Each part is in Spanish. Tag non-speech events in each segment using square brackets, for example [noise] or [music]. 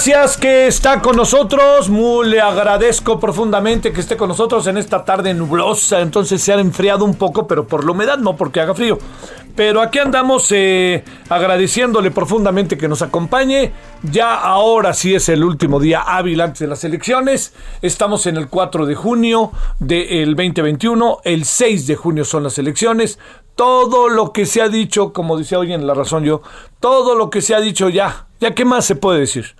Gracias que está con nosotros. Muy le agradezco profundamente que esté con nosotros en esta tarde nublosa. Entonces se ha enfriado un poco, pero por la humedad, no porque haga frío. Pero aquí andamos eh, agradeciéndole profundamente que nos acompañe. Ya ahora sí es el último día hábil antes de las elecciones. Estamos en el 4 de junio del 2021. El 6 de junio son las elecciones. Todo lo que se ha dicho, como decía hoy en La Razón yo, todo lo que se ha dicho ya, ya qué más se puede decir.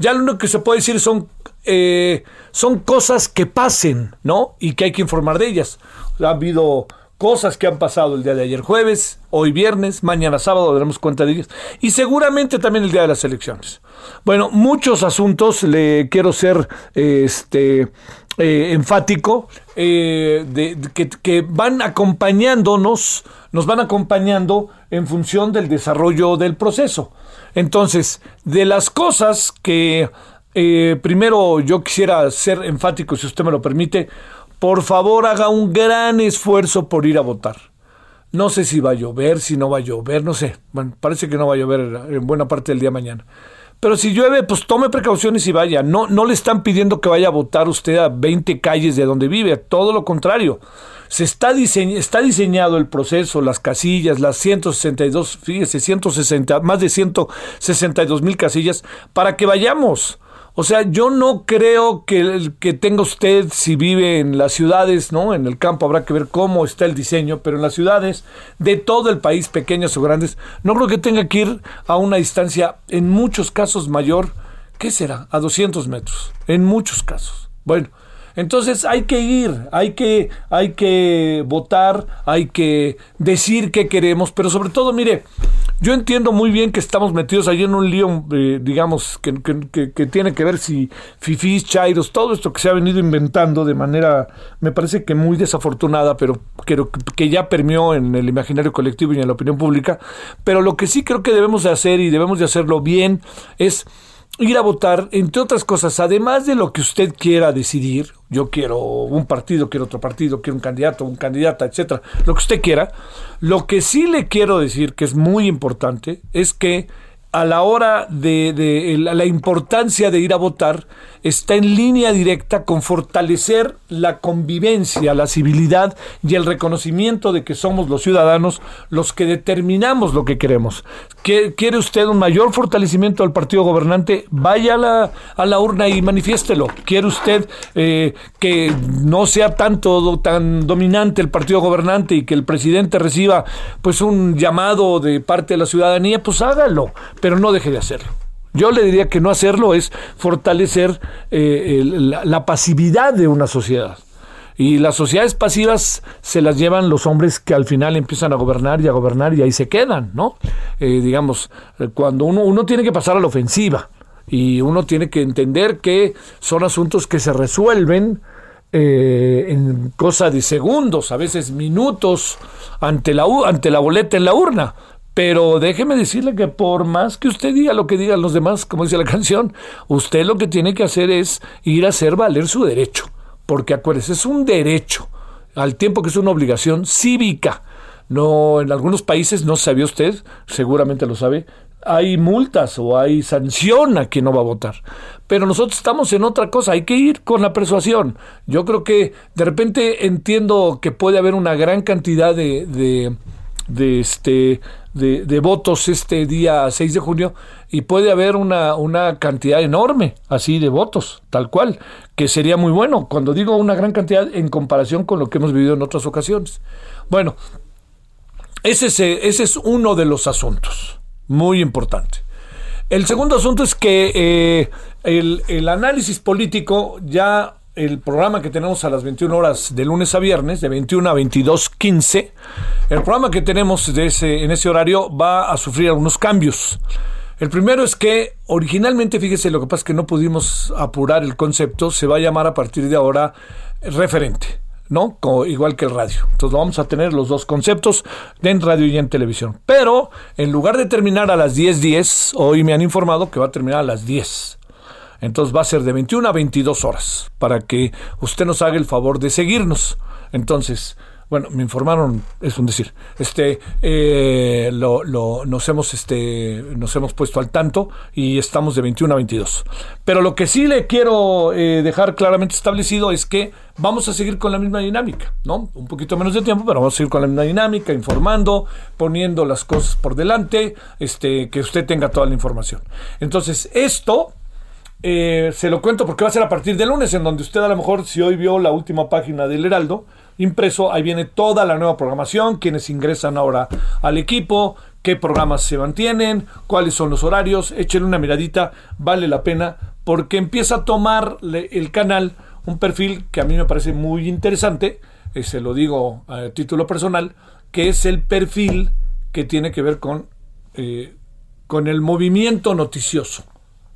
Ya lo único que se puede decir son, eh, son cosas que pasen, ¿no? Y que hay que informar de ellas. Ha habido cosas que han pasado el día de ayer jueves, hoy viernes, mañana sábado daremos cuenta de ellas. Y seguramente también el día de las elecciones. Bueno, muchos asuntos, le quiero ser este, eh, enfático, eh, de, que van acompañándonos, nos van acompañando en función del desarrollo del proceso. Entonces, de las cosas que eh, primero yo quisiera ser enfático, si usted me lo permite, por favor haga un gran esfuerzo por ir a votar. No sé si va a llover, si no va a llover, no sé. Bueno, parece que no va a llover en buena parte del día mañana. Pero si llueve, pues tome precauciones y vaya. No, no le están pidiendo que vaya a votar usted a 20 calles de donde vive, todo lo contrario. Se está, diseñ- está diseñado el proceso, las casillas, las 162, fíjese, 160, más de 162 mil casillas, para que vayamos. O sea, yo no creo que, que tenga usted, si vive en las ciudades, ¿no? En el campo habrá que ver cómo está el diseño, pero en las ciudades de todo el país, pequeñas o grandes, no creo que tenga que ir a una distancia, en muchos casos mayor, ¿qué será? A 200 metros, en muchos casos. Bueno, entonces hay que ir, hay que, hay que votar, hay que decir qué queremos, pero sobre todo, mire, yo entiendo muy bien que estamos metidos ahí en un lío, eh, digamos, que, que- que- tiene que ver si fifís, chairos, todo esto que se ha venido inventando de manera, me parece que muy desafortunada, pero que, que ya permeó en el imaginario colectivo y en la opinión pública. Pero lo que sí creo que debemos de hacer y debemos de hacerlo bien es ir a votar, entre otras cosas, además de lo que usted quiera decidir, yo quiero un partido, quiero otro partido, quiero un candidato, un candidata, etcétera, lo que usted quiera, lo que sí le quiero decir, que es muy importante, es que a la hora de, de la, la importancia de ir a votar está en línea directa con fortalecer la convivencia, la civilidad y el reconocimiento de que somos los ciudadanos los que determinamos lo que queremos. ¿Quiere usted un mayor fortalecimiento del partido gobernante? Vaya a la, a la urna y manifiéstelo. ¿Quiere usted eh, que no sea tanto tan dominante el partido gobernante y que el presidente reciba pues un llamado de parte de la ciudadanía? Pues hágalo, pero no deje de hacerlo. Yo le diría que no hacerlo es fortalecer eh, la, pasividad de una sociedad. Y las sociedades pasivas se las llevan los hombres que al final empiezan a gobernar y a gobernar y ahí se quedan, ¿no? Eh, digamos, cuando uno, uno tiene que pasar a la ofensiva y uno tiene que entender que son asuntos que se resuelven eh, en cosa de segundos, a veces minutos, ante la, ante la boleta en la urna. Pero déjeme decirle que por más que usted diga lo que digan los demás, como dice la [laughs] canción, usted lo que tiene que hacer es ir a hacer valer su derecho. Porque acuérdese, es un derecho, al tiempo que es una obligación cívica. No, en algunos países, no sabía usted, seguramente lo sabe, hay multas o hay sanción a quien no va a votar. Pero nosotros estamos en otra cosa, hay que ir con la persuasión. Yo creo que de repente entiendo que puede haber una gran cantidad de, de, de este, de, votos este día 6 de junio y puede haber una, una cantidad enorme así de votos, tal cual, que sería muy bueno. Cuando digo una gran cantidad en comparación con lo que hemos vivido en otras ocasiones. Bueno, ese es, ese es uno de los asuntos, muy importante. El segundo asunto es que eh, el, el análisis político ya el programa que tenemos a las 21 horas de lunes a viernes, de 21 a 22.15, el programa que tenemos en ese horario va a sufrir algunos cambios. El primero es que originalmente, fíjese, lo que pasa es que no pudimos apurar el concepto, se va a llamar a partir de ahora referente. ¿no? igual que el radio. Entonces vamos a tener los dos conceptos en radio y en televisión. Pero en lugar de terminar a las 10.10, hoy me han informado que va a terminar a las 10. Entonces va a ser de 21 a 22 horas para que usted nos haga el favor de seguirnos. Entonces, bueno, me informaron, es un decir, este, eh, lo, lo, nos hemos, este, nos hemos puesto al tanto y estamos de 21 a 22. Pero lo que sí le quiero eh, dejar claramente establecido es que vamos a seguir con la misma dinámica, ¿no? Un poquito menos de tiempo, pero vamos a seguir con la misma dinámica, informando, poniendo las cosas por delante, este, que usted tenga toda la información. Entonces, esto eh, se lo cuento porque va a ser a partir de lunes, en donde usted a lo mejor, si hoy vio la última página del Heraldo impreso, ahí viene toda la nueva programación, quienes ingresan ahora al equipo, qué programas se mantienen, cuáles son los horarios, échenle una miradita, vale la pena, porque empieza a tomar el canal un perfil que a mí me parece muy interesante, eh, se lo digo a título personal, que es el perfil que tiene que ver con, eh, con el movimiento noticioso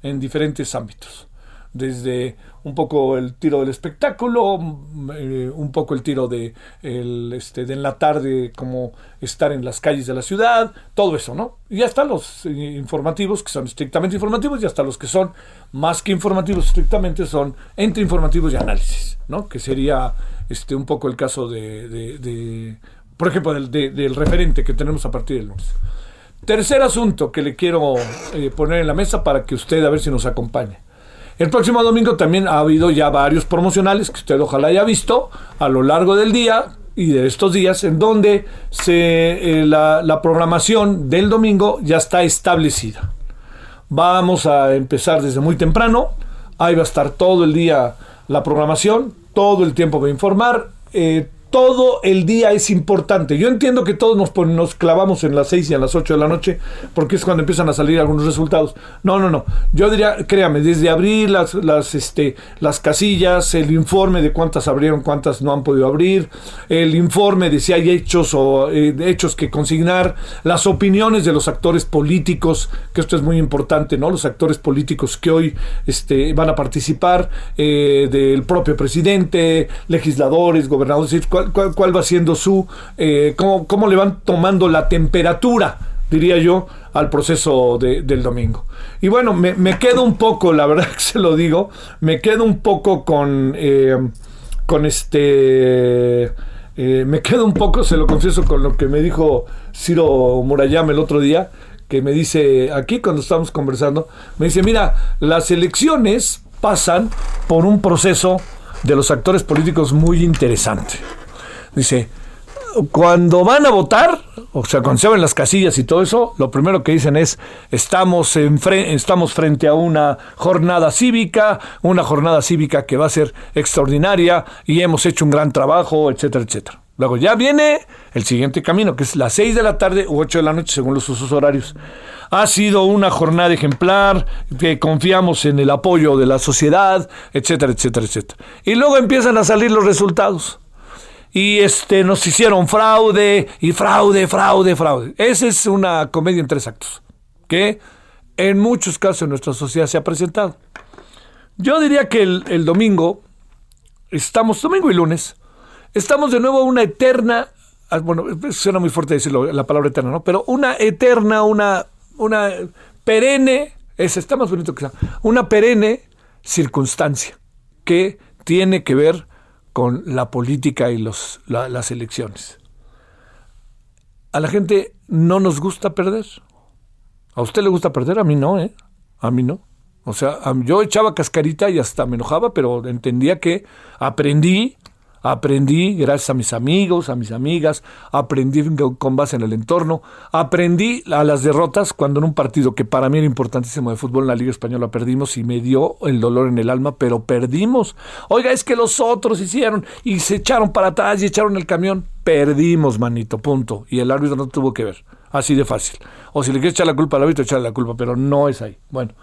en diferentes ámbitos. Desde un poco el tiro del espectáculo, mm, eh, un poco el tiro de, el, este, de en la tarde, como estar en las calles de la ciudad, todo eso, ¿no? Y hasta los eh, informativos, que son estrictamente informativos, y hasta los que son más que informativos estrictamente, son entre informativos y análisis, ¿no? Que sería este, un poco el caso de, de, por ejemplo, del, del referente que tenemos a partir del lunes. Tercer asunto que le quiero eh, poner en la mesa para que usted a ver si nos acompaña. El próximo domingo también ha habido ya varios promocionales que usted ojalá haya visto a lo largo del día y de estos días en donde se, eh, la, programación del domingo ya está establecida. Vamos a empezar desde muy temprano. Ahí va a estar todo el día la programación, todo el tiempo va a informar. Eh, todo el día es importante. Yo entiendo que todos nos, nos clavamos en las 6 y a las 8 de la noche porque es cuando empiezan a salir algunos resultados. No, no, no. Yo diría, créame, desde abrir las, las, este, las casillas, el informe de cuántas abrieron, cuántas no han podido abrir, el informe de si hay hechos o eh, hechos que consignar, las opiniones de los actores políticos, que esto es muy importante, ¿no? Los actores políticos que hoy este, van a participar, eh, del propio presidente, legisladores, gobernadores, cuál, va siendo su, eh, cómo, le van tomando la temperatura, diría yo, al proceso del domingo. Y bueno, me, quedo un poco, la verdad que se lo digo, me quedo un poco con, eh, con este... Eh, me quedo un poco, se lo confieso, con lo que me dijo Ciro Murayama el otro día, que me dice aquí cuando estamos conversando, me dice, mira, las elecciones pasan por un proceso de los actores políticos muy interesante. Dice, cuando van a votar, o sea, cuando se abren las casillas y todo eso, lo primero que dicen es, estamos, en estamos frente a una jornada cívica, una jornada cívica que va a ser extraordinaria y hemos hecho un gran trabajo, etcétera, etcétera. Luego ya viene el siguiente camino, que es las 6 de la tarde u 8 de la noche, según los usos horarios. Ha sido una jornada ejemplar, que confiamos en el apoyo de la sociedad, etcétera, etcétera, etcétera. Y luego empiezan a salir los resultados y este nos hicieron fraude y fraude, fraude, fraude. Esa es una comedia en tres actos que en muchos casos en nuestra sociedad se ha presentado. Yo diría que el, domingo, estamos, domingo y lunes, estamos de nuevo una eterna, ah, bueno, suena muy fuerte decirlo, la palabra eterna, ¿no? Pero una eterna, una, una perenne, es, está más bonito que sea, una perenne circunstancia que tiene que ver con la política y los, las elecciones. A la gente no nos gusta perder. ¿A usted le gusta perder? A mí no, ¿eh? A mí no. O sea, yo echaba cascarita y hasta me enojaba, pero entendía que aprendí Aprendí gracias a mis amigos, a mis amigas, aprendí con base en el entorno, aprendí a las derrotas cuando en un partido que para mí era importantísimo de fútbol en la Liga Española perdimos y me dio el dolor en el alma, pero perdimos. Oiga, es que los otros hicieron y se echaron para atrás y echaron el camión. Perdimos, manito, punto. Y el árbitro no tuvo que ver. Así de fácil. O si le quieres echar la culpa al árbitro, echarle la culpa, pero no es ahí. Bueno.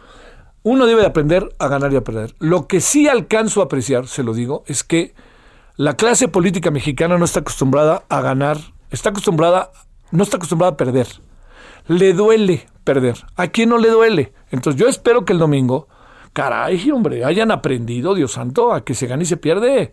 Uno debe de aprender a ganar y a perder. Lo que sí alcanzo a apreciar, se lo digo, es que la clase política mexicana no está acostumbrada a ganar, está acostumbrada, no está acostumbrada a perder. Le duele perder. ¿A quién no le duele? Entonces yo espero que el domingo, caray, hombre, hayan aprendido, Dios santo, a que se gana y se pierde.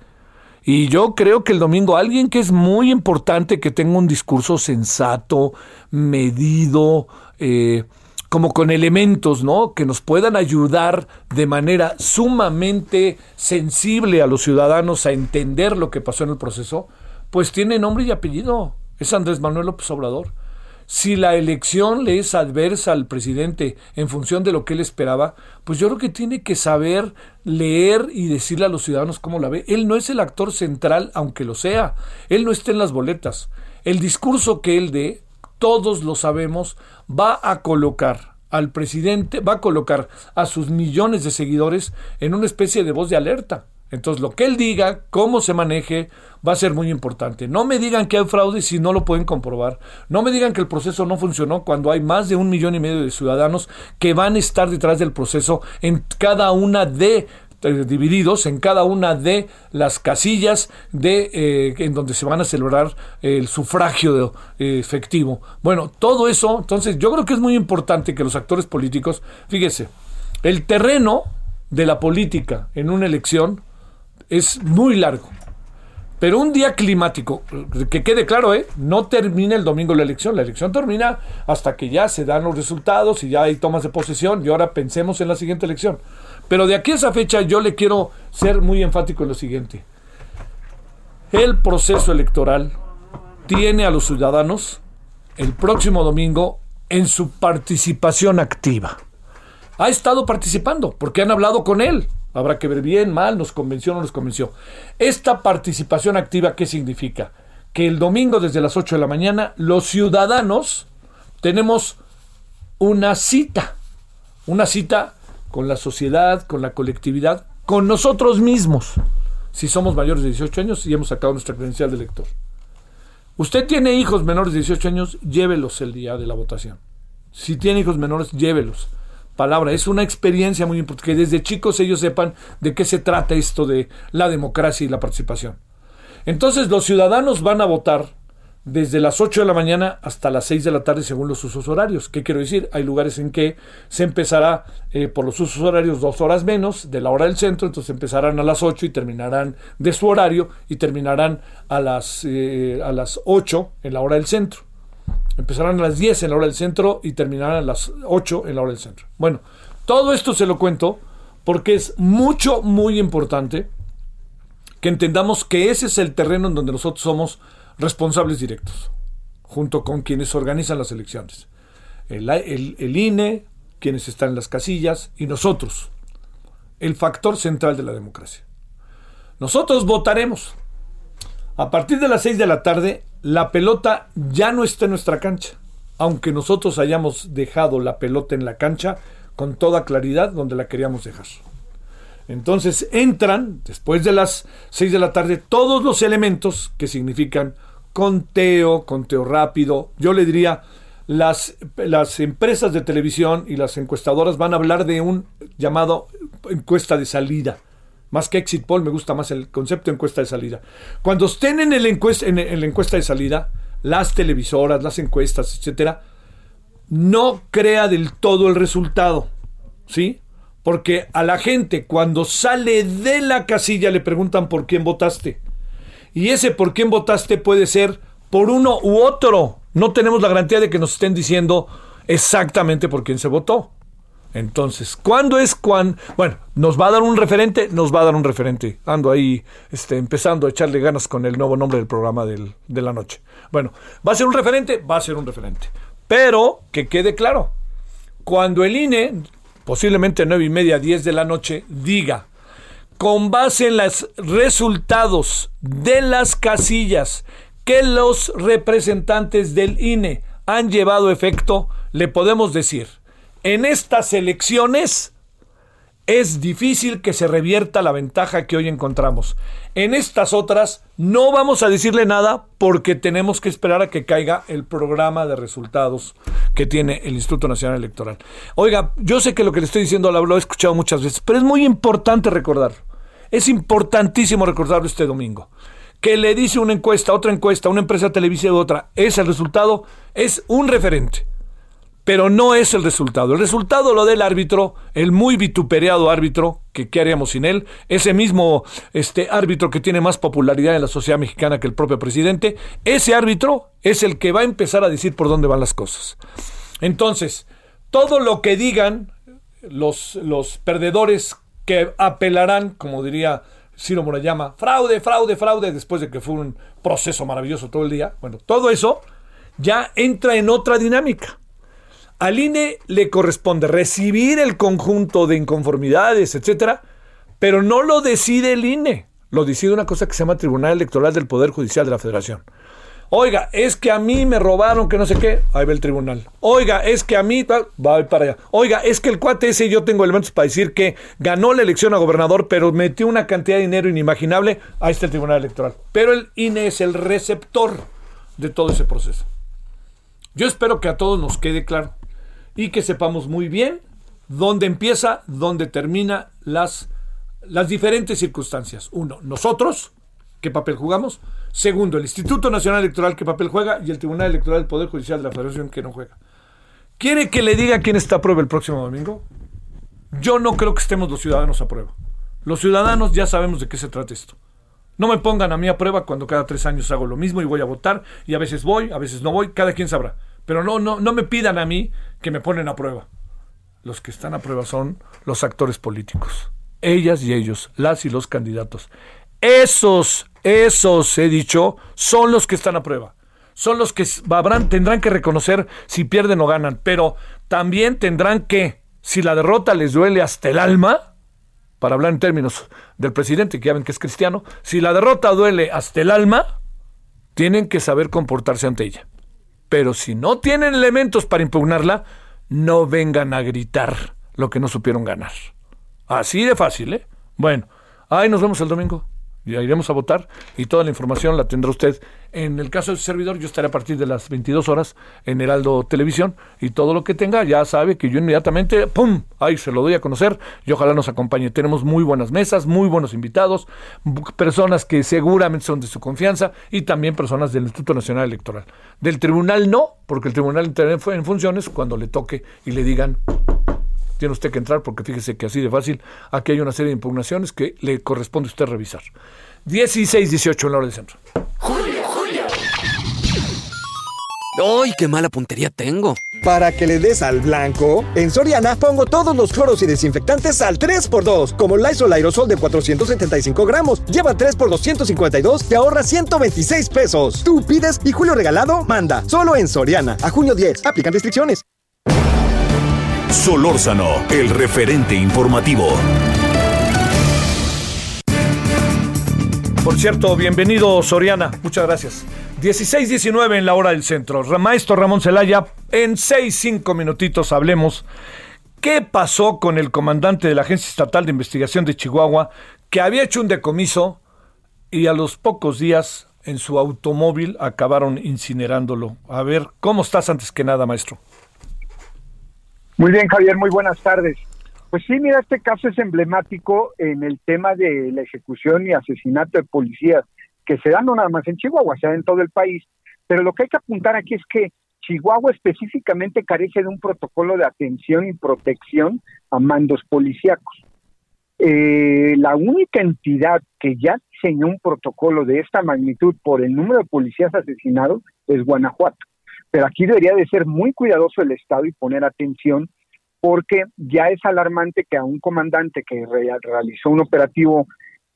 Y yo creo que el domingo alguien que es muy importante que tenga un discurso sensato, medido, eh, como con elementos, ¿no? Que nos puedan ayudar de manera sumamente sensible a los ciudadanos a entender lo que pasó en el proceso, pues tiene nombre y apellido. Es Andrés Manuel López Obrador. Si la elección le es adversa al presidente en función de lo que él esperaba, pues yo creo que tiene que saber leer y decirle a los ciudadanos cómo la ve. Él no es el actor central, aunque lo sea. Él no está en las boletas. El discurso que él dé todos lo sabemos, va a colocar al presidente, va a colocar a sus millones de seguidores en una especie de voz de alerta. Entonces, lo que él diga, cómo se maneje, va a ser muy importante. No me digan que hay fraude si no lo pueden comprobar. No me digan que el proceso no funcionó cuando hay más de un millón y medio de ciudadanos que van a estar detrás del proceso en cada una de divididos en cada una de las casillas de eh, en donde se van a celebrar el sufragio eh, efectivo. Bueno, todo eso, entonces yo creo que es muy importante que los actores políticos, fíjese, el terreno de la política en una elección es muy largo. Pero un día climático, que quede claro, ¿eh? no termina el domingo la elección. La elección termina hasta que ya se dan los resultados y ya hay tomas de posesión. Y ahora pensemos en la siguiente elección. Pero de aquí a esa fecha yo le quiero ser muy enfático en lo siguiente. El proceso electoral tiene a los ciudadanos el próximo domingo en su participación activa. Ha estado participando porque han hablado con él. Habrá que ver bien, mal, nos convenció o no nos convenció. Esta participación activa, ¿qué significa? Que el domingo desde las 8 de la mañana los ciudadanos tenemos una cita. Una cita con la sociedad, con la colectividad, con nosotros mismos, si somos mayores de 18 años y hemos sacado nuestra credencial de elector. Usted tiene hijos menores de 18 años, llévelos el día de la votación. Si tiene hijos menores, llévelos. Palabra, es una experiencia muy importante, que desde chicos ellos sepan de qué se trata esto de la democracia y la participación. Entonces los ciudadanos van a votar desde las 8 de la mañana hasta las 6 de la tarde según los usos horarios. ¿Qué quiero decir? Hay lugares en que se empezará eh, por los usos horarios dos horas menos de la hora del centro, entonces empezarán a las 8 y terminarán de su horario y terminarán a las, eh, a las 8 en la hora del centro. Empezarán a las 10 en la hora del centro y terminarán a las 8 en la hora del centro. Bueno, todo esto se lo cuento porque es mucho, muy importante que entendamos que ese es el terreno en donde nosotros somos responsables directos, junto con quienes organizan las elecciones. El, INE, quienes están en las casillas y nosotros. el factor central de la democracia. Nosotros votaremos. A partir de las 6 de la tarde, la pelota ya no está en nuestra cancha, aunque nosotros hayamos dejado la pelota en la cancha con toda claridad donde la queríamos dejar. Entonces entran, después de las 6 de la tarde, todos los elementos que significan conteo, conteo rápido. Yo le diría, las, las empresas de televisión y las encuestadoras van a hablar de un llamado encuesta de salida. Más que exit poll, me gusta más el concepto de encuesta de salida. Cuando estén en, el en, en la encuesta de salida, las televisoras, las encuestas, etcétera, no crea del todo el resultado. ¿Sí? Porque a la gente cuando sale de la casilla le preguntan por quién votaste. Y ese por quién votaste puede ser por uno u otro. No tenemos la garantía de que nos estén diciendo exactamente por quién se votó. Entonces, ¿cuándo es cuando? Bueno, ¿nos va a dar un referente? Nos va a dar un referente. Ando ahí este, empezando a echarle ganas con el nuevo nombre del programa del, de la noche. Bueno, ¿va a ser un referente? Va a ser un referente. Pero que quede claro, cuando el INE, posiblemente nueve y media, 10 de la noche, diga, con base en los resultados de las casillas que los representantes del INE han llevado efecto, le podemos decir, en estas elecciones es difícil que se revierta la ventaja que hoy encontramos. En estas otras no vamos a decirle nada porque tenemos que esperar a que caiga el programa de resultados que tiene el Instituto Nacional Electoral. Oiga, yo sé que lo que le estoy diciendo lo he escuchado muchas veces, pero es muy importante recordar. Es importantísimo recordarlo este domingo. Que le dice una encuesta, otra encuesta, una empresa televisiva y otra, es el resultado, es un referente pero no es el resultado. El resultado lo del árbitro, el muy vituperado árbitro, que qué haríamos sin él, ese mismo este árbitro que tiene más popularidad en la sociedad mexicana que el propio presidente, ese árbitro es el que va a empezar a decir por dónde van las cosas. Entonces, todo lo que digan los, los perdedores que apelarán, como diría Ciro Morayama, fraude, fraude, fraude, después de que fue un proceso maravilloso todo el día, bueno, todo eso ya entra en otra dinámica. Al INE le corresponde recibir el conjunto de inconformidades, etcétera, pero no lo decide el INE. Lo decide una cosa que se llama Tribunal Electoral del Poder Judicial de la Federación. Oiga, es que a mí me robaron, que no sé qué, ahí va el tribunal. Oiga, es que a mí, va para allá. Oiga, es que el cuate ese yo tengo elementos para decir que ganó la elección a gobernador, pero metió una cantidad de dinero inimaginable, ahí está el tribunal electoral. Pero el INE es el receptor de todo ese proceso. Yo espero que a todos nos quede claro y que sepamos muy bien dónde empieza, dónde termina las, las diferentes circunstancias. Uno, nosotros, qué papel jugamos. Segundo, el Instituto Nacional Electoral, qué papel juega. Y el Tribunal Electoral del Poder Judicial de la Federación, que no juega. ¿Quiere que le diga quién está a prueba el próximo domingo? Yo no creo que estemos los ciudadanos a prueba. Los ciudadanos ya sabemos de qué se trata esto. No me pongan a mí a prueba cuando cada tres años hago lo mismo y voy a votar y a veces voy, a veces no voy, cada quien sabrá. Pero no, no, no me pidan a mí que me ponen a prueba. Los que están a prueba son los actores políticos. Ellas y ellos, las y los candidatos. Esos, esos, he dicho, son los que están a prueba. Son los que tendrán que reconocer si pierden o ganan. Pero también tendrán que, si la derrota les duele hasta el alma, para hablar en términos del presidente, que ya ven que es cristiano, si la derrota duele hasta el alma, tienen que saber comportarse ante ella. Pero si no tienen elementos para impugnarla, no vengan a gritar lo que no supieron ganar. Así de fácil, ¿eh? Bueno, ahí nos vemos el domingo ya iremos a votar y toda la información la tendrá usted. En el caso del servidor, yo estaré a partir de las 22 horas en Heraldo Televisión y todo lo que tenga, ya sabe que yo inmediatamente, ¡pum!, ahí se lo doy a conocer y ojalá nos acompañe. Tenemos muy buenas mesas, muy buenos invitados, personas que seguramente son de su confianza y también personas del Instituto Nacional Electoral. Del tribunal no, porque el tribunal entrará en funciones cuando le toque y le digan tiene usted que entrar porque fíjese que así de fácil, aquí hay una serie de impugnaciones que le corresponde a usted revisar. 16, 18 en la hora de centro. Julio, Julio. ¡Ay, qué mala puntería tengo! Para que le des al blanco, en Soriana pongo todos los cloros y desinfectantes al 3x2, como Lysol Aerosol de 475 gramos. Lleva 3 x 252 te ahorra 126 pesos. Tú pides y Julio Regalado manda. Solo en Soriana. A junio 10. Aplican restricciones. Solórzano, el referente informativo. Por cierto, bienvenido Soriana, muchas gracias. 16-19 en la hora del centro. Maestro Ramón Celaya, en 6-5 minutitos hablemos. ¿Qué pasó con el comandante de la Agencia Estatal de Investigación de Chihuahua que había hecho un decomiso y a los pocos días en su automóvil acabaron incinerándolo? A ver, ¿cómo estás antes que nada, maestro? Muy bien, Javier, muy buenas tardes. Pues sí, mira, este caso es emblemático en el tema de la ejecución y asesinato de policías, que se dan no nada más en Chihuahua, se dan en todo el país. Pero lo que hay que apuntar aquí es que Chihuahua específicamente carece de un protocolo de atención y protección a mandos policíacos. Eh, la única entidad que ya diseñó un protocolo de esta magnitud por el número de policías asesinados es Guanajuato. Pero aquí debería de ser muy cuidadoso el Estado y poner atención porque ya es alarmante que a un comandante que realizó un operativo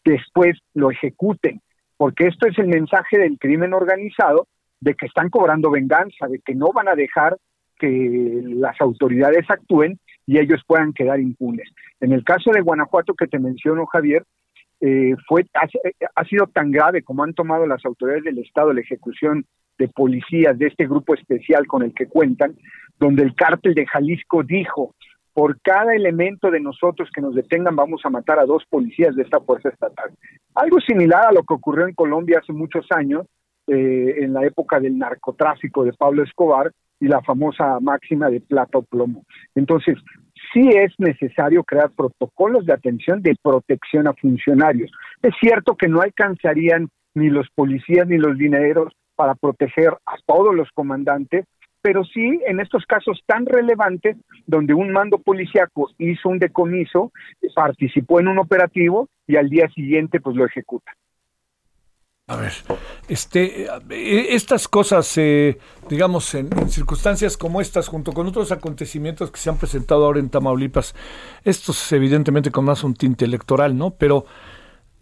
después lo ejecuten, porque esto es el mensaje del crimen organizado de que están cobrando venganza, de que no van a dejar que las autoridades actúen y ellos puedan quedar impunes. En el caso de Guanajuato que te menciono, Javier, eh, fue ha, ha, sido tan grave como han tomado las autoridades del Estado la ejecución de policías de este grupo especial con el que cuentan, donde el cártel de Jalisco dijo, por cada elemento de nosotros que nos detengan vamos a matar a dos policías de esta fuerza estatal. Algo similar a lo que ocurrió en Colombia hace muchos años, eh, en la época del narcotráfico de Pablo Escobar y la famosa máxima de plata o plomo. Entonces, sí es necesario crear protocolos de atención de protección a funcionarios. Es cierto que no alcanzarían ni los policías ni los dineros para proteger a todos los comandantes, pero sí en estos casos tan relevantes donde un mando policíaco hizo un decomiso, participó en un operativo y al día siguiente pues lo ejecuta. A ver, este, estas cosas, eh, digamos, en, circunstancias como estas, junto con otros acontecimientos que se han presentado ahora en Tamaulipas, estos evidentemente con más un tinte electoral, ¿no? Pero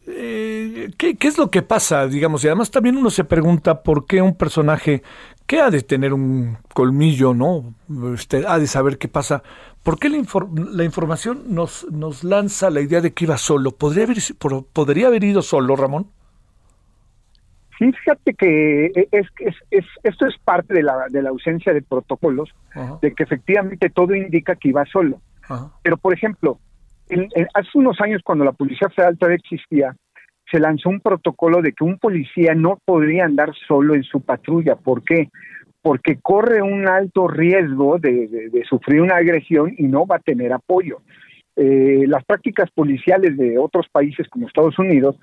eh, ¿qué, es lo que pasa, digamos? Y además también uno se pregunta por qué un personaje que ha de tener un colmillo, ¿no? Este, ha de saber qué pasa. ¿Por qué la, información nos, nos lanza la idea de que iba solo? ¿Podría haber, ¿podría haber ido solo, Ramón? Sí, fíjate que e, es, es, esto es parte de la, de la ausencia de protocolos, de que efectivamente todo indica que iba solo. Pero, por ejemplo, hace unos años cuando la Policía Federal todavía existía, se lanzó un protocolo de que un policía no podría andar solo en su patrulla. ¿Por qué? Porque corre un alto riesgo de, sufrir una agresión y no va a tener apoyo. Eh, las prácticas policiales de otros países como Estados Unidos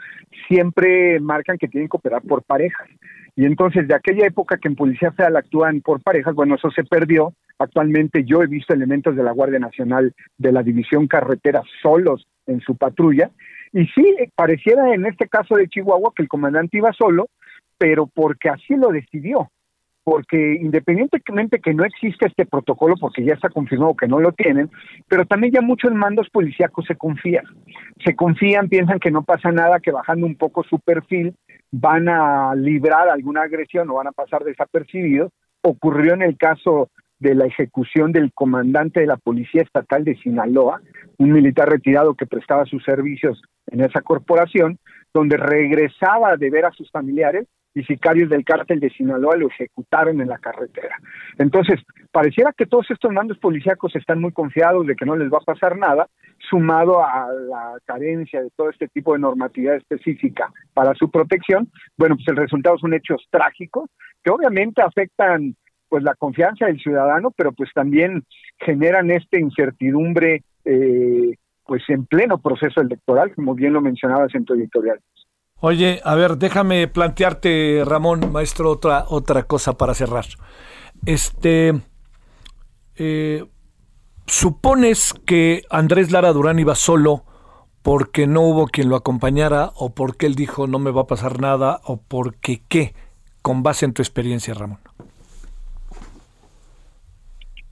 siempre marcan que tienen que operar por parejas. Y entonces, de aquella época que en Policía Federal actúan por parejas, bueno, eso se perdió. Actualmente yo he visto elementos de la Guardia Nacional de la División Carretera solos en su patrulla. Y sí, pareciera en este caso de Chihuahua que el comandante iba solo, pero porque así lo decidió. Porque independientemente que no existe este protocolo, porque ya está confirmado que no lo tienen, pero también ya muchos mandos policíacos se confían. Se confían, piensan que no pasa nada, que bajando un poco su perfil van a librar alguna agresión o van a pasar desapercibidos. Ocurrió en el caso de la ejecución del comandante de la Policía Estatal de Sinaloa, un militar retirado que prestaba sus servicios en esa corporación, donde regresaba de ver a sus familiares y sicarios del cártel de Sinaloa lo ejecutaron en la carretera. Entonces, pareciera que todos estos mandos policíacos están muy confiados de que no les va a pasar nada, sumado a la carencia de todo este tipo de normatividad específica para su protección, bueno, pues el resultado son hechos trágicos que obviamente afectan pues la confianza del ciudadano, pero pues también generan esta incertidumbre eh, pues en pleno proceso electoral, como bien lo mencionabas en tu editorial. Oye, a ver, déjame plantearte, Ramón, maestro, otra, otra cosa para cerrar. Este, eh, ¿supones que Andrés Lara Durán iba solo porque no hubo quien lo acompañara o porque él dijo no me va a pasar nada o porque qué, con base en tu experiencia, Ramón?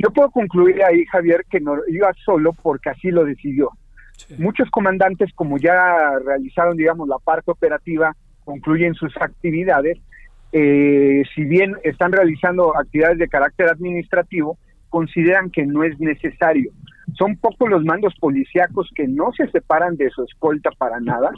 Yo puedo concluir ahí, Javier, que no iba solo porque así lo decidió. Muchos comandantes, como ya realizaron, digamos, la parte operativa, concluyen sus actividades. Eh, si bien están realizando actividades de carácter administrativo, consideran que no es necesario. Son pocos los mandos policíacos que no se separan de su escolta para nada,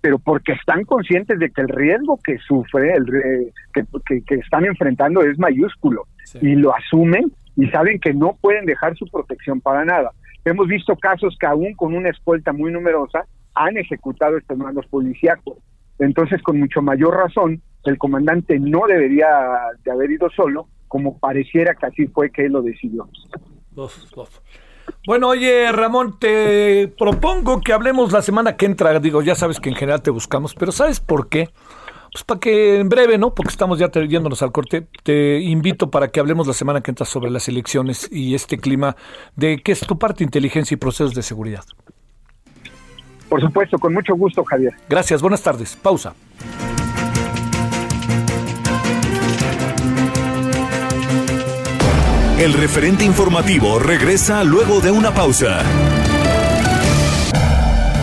pero porque están conscientes de que el riesgo que sufre, el que, que, están enfrentando es mayúsculo y lo asumen y saben que no pueden dejar su protección para nada. Hemos visto casos que aún con una escolta muy numerosa han ejecutado estos mandos policíacos. Entonces, con mucho mayor razón, el comandante no debería de haber ido solo, como pareciera que así fue que él lo decidió. Bueno, oye, Ramón, te propongo que hablemos la semana que entra. Digo, ya sabes que en general te buscamos, pero ¿sabes por qué? Pues para que en breve, ¿no? Porque estamos ya yéndonos al corte, te invito para que hablemos la semana que entra sobre las elecciones y este clima de qué es tu parte, inteligencia y procesos de seguridad. Por supuesto, con mucho gusto, Javier. Gracias, buenas tardes. Pausa. El referente informativo regresa luego de una pausa.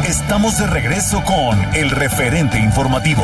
Estamos de regreso con el referente informativo.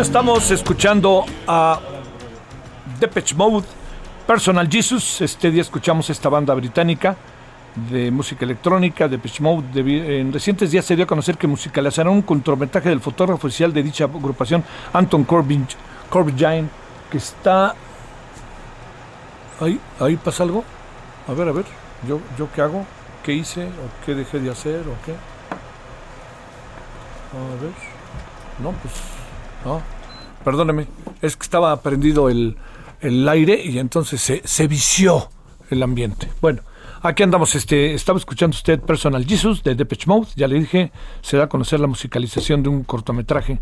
Estamos escuchando a Depeche Mode, Personal Jesus. Este día escuchamos esta banda británica de música electrónica, Depeche Mode. en recientes días se dio a conocer que musicalizará un cortometraje del fotógrafo oficial de dicha agrupación, Anton Corbin, Corbijn, que está... ¿Ahí, ¿Ahí pasa algo? A ver, a ver, ¿yo, yo qué hago? ¿Qué hice? ¿O qué dejé de hacer? ¿O qué? A ver. No, pues ¿no? Perdóneme, es que estaba prendido el, aire y entonces se, se, vició el ambiente. Bueno, aquí andamos, este, estaba escuchando usted Personal Jesus de Depeche Mode, ya le dije, se da a conocer la musicalización de un cortometraje.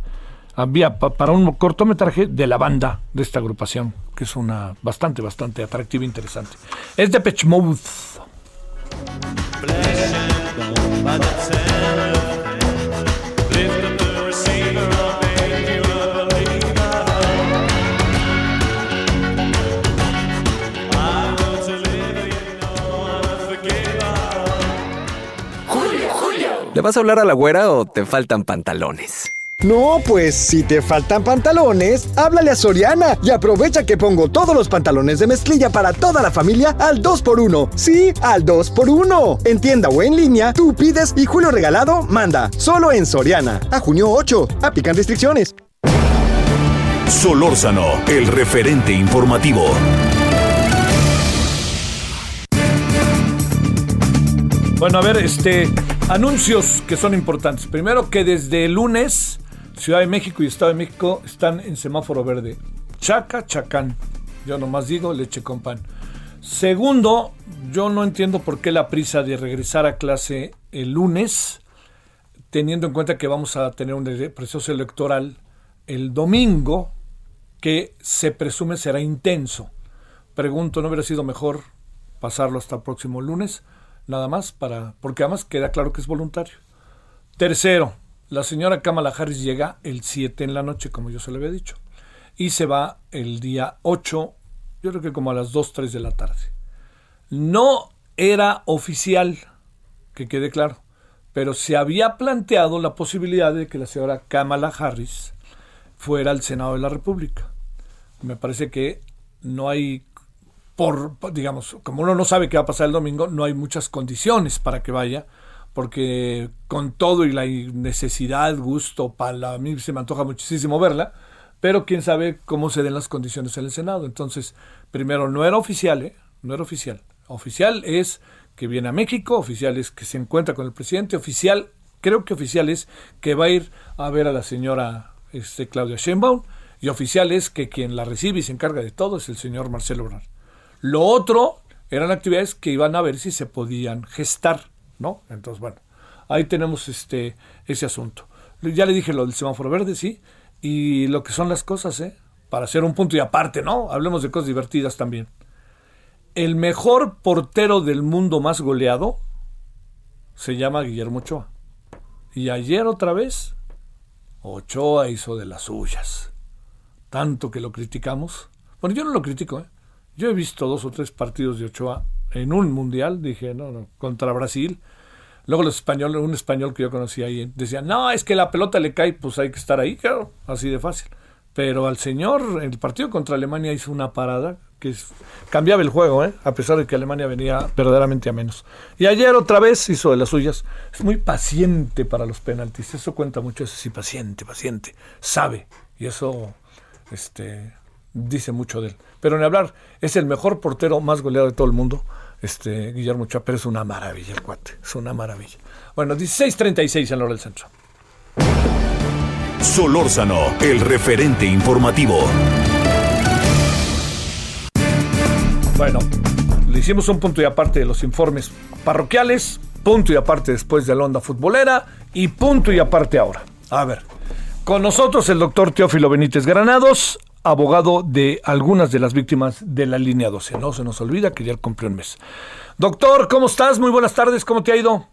Había para un cortometraje de la banda de esta agrupación, que es una bastante, bastante atractiva e interesante. Es Depeche Mode. ¿Le vas a hablar a la güera o te faltan pantalones? No, pues si te faltan pantalones, háblale a Soriana y aprovecha que pongo todos los pantalones de mezclilla para toda la familia al 2x1. Sí, al 2x1. En tienda o en línea, tú pides y Julio Regalado manda. Solo en Soriana. A junio 8. Aplican restricciones. Solórzano, el referente informativo. Bueno, a ver, este, anuncios que son importantes. Primero que desde el lunes, Ciudad de México y Estado de México están en semáforo verde. Chaca, chacán. Yo nomás digo leche con pan. Segundo, yo no entiendo por qué la prisa de regresar a clase el lunes, teniendo en cuenta que vamos a tener un proceso electoral el domingo, que se presume será intenso. Pregunto, ¿no hubiera sido mejor pasarlo hasta el próximo lunes? Nada más para, porque además queda claro que es voluntario. Tercero, la señora Kamala Harris llega el 7 en la noche, como yo se le había dicho, y se va el día 8, yo creo que como a las 2, 3 de la tarde. No era oficial, que quede claro, pero se había planteado la posibilidad de que la señora Kamala Harris fuera al Senado de la República. Me parece que no hay, por, digamos, como uno no sabe qué va a pasar el domingo, no hay muchas condiciones para que vaya, porque con todo y la necesidad, gusto, para mí se me antoja muchísimo verla, pero quién sabe cómo se den las condiciones en el Senado. Entonces, primero, no era oficial, ¿eh? No era oficial. Oficial es que viene a México, oficial es que se encuentra con el presidente, oficial, creo que oficial es que va a ir a ver a la señora este, Claudia Sheinbaum, y oficial es que quien la recibe y se encarga de todo es el señor Marcelo Obrador. Lo otro eran actividades que iban a ver si se podían gestar, ¿no? Entonces, bueno, ahí tenemos este ese asunto. Ya le dije lo del semáforo verde, sí, y lo que son las cosas, ¿eh? Para hacer un punto y aparte, ¿no? Hablemos de cosas divertidas también. El mejor portero del mundo más goleado se llama Guillermo Ochoa. Y ayer otra vez, Ochoa hizo de las suyas tanto que lo criticamos. Bueno, yo no lo critico, ¿eh? Yo he visto dos o tres partidos de Ochoa en un mundial, dije, no, no, contra Brasil. Luego los españoles, un español que yo conocí ahí, decía, no, es que la pelota le cae, pues hay que estar ahí, claro, así de fácil. Pero al señor, el partido contra Alemania hizo una parada que cambiaba el juego, ¿eh? a pesar de que Alemania venía verdaderamente a menos. Y ayer otra vez hizo de las suyas. Es muy paciente para los penaltis, eso cuenta mucho, eso sí, paciente, paciente, sabe. Y eso este, dice mucho de él. Pero en hablar, es el mejor portero más goleado de todo el mundo. Este, Guillermo Chapero es una maravilla el cuate, es una maravilla. Bueno, 16.36 en hora del centro. Solórzano, el referente informativo. Bueno, le hicimos un punto y aparte de los informes parroquiales, punto y aparte después de la onda futbolera y punto y aparte ahora. A ver, con nosotros el doctor Teófilo Benítez Granados, abogado de algunas de las víctimas de la línea 12. No se nos olvida que ya cumplió un mes. Doctor, ¿cómo estás? Muy buenas tardes, ¿cómo te ha ido?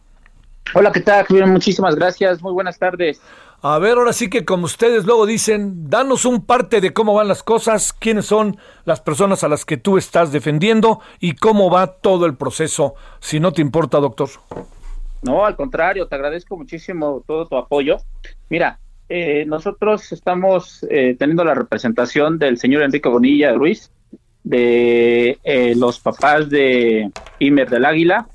Hola, ¿qué tal? Muchísimas gracias, muy buenas tardes. A ver, ahora sí que como ustedes luego dicen, danos un parte de cómo van las cosas, quiénes son las personas a las que tú estás defendiendo y cómo va todo el proceso, si no te importa, doctor. No, al contrario, te agradezco muchísimo todo tu apoyo. Mira, eh, nosotros estamos eh, teniendo la representación del señor Enrique Bonilla Ruiz, de eh, los papás de Imer del Águila,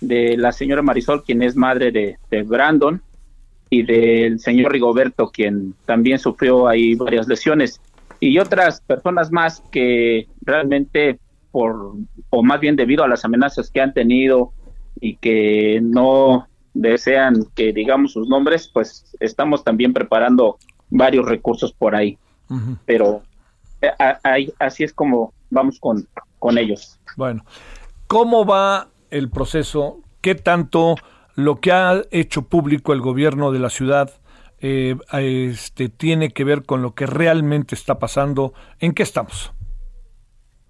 de la señora Marisol, quien es madre de, Brandon, y del señor Rigoberto, quien también sufrió ahí varias lesiones, y otras personas más que realmente por, o más bien debido a las amenazas que han tenido y que no desean que digamos sus nombres, pues estamos también preparando varios recursos por ahí. Pero eh, ahí, así es como vamos con, con ellos. Bueno, ¿cómo va el proceso? ¿Qué tanto lo que ha hecho público el gobierno de la ciudad eh, este, tiene que ver con lo que realmente está pasando? ¿En qué estamos?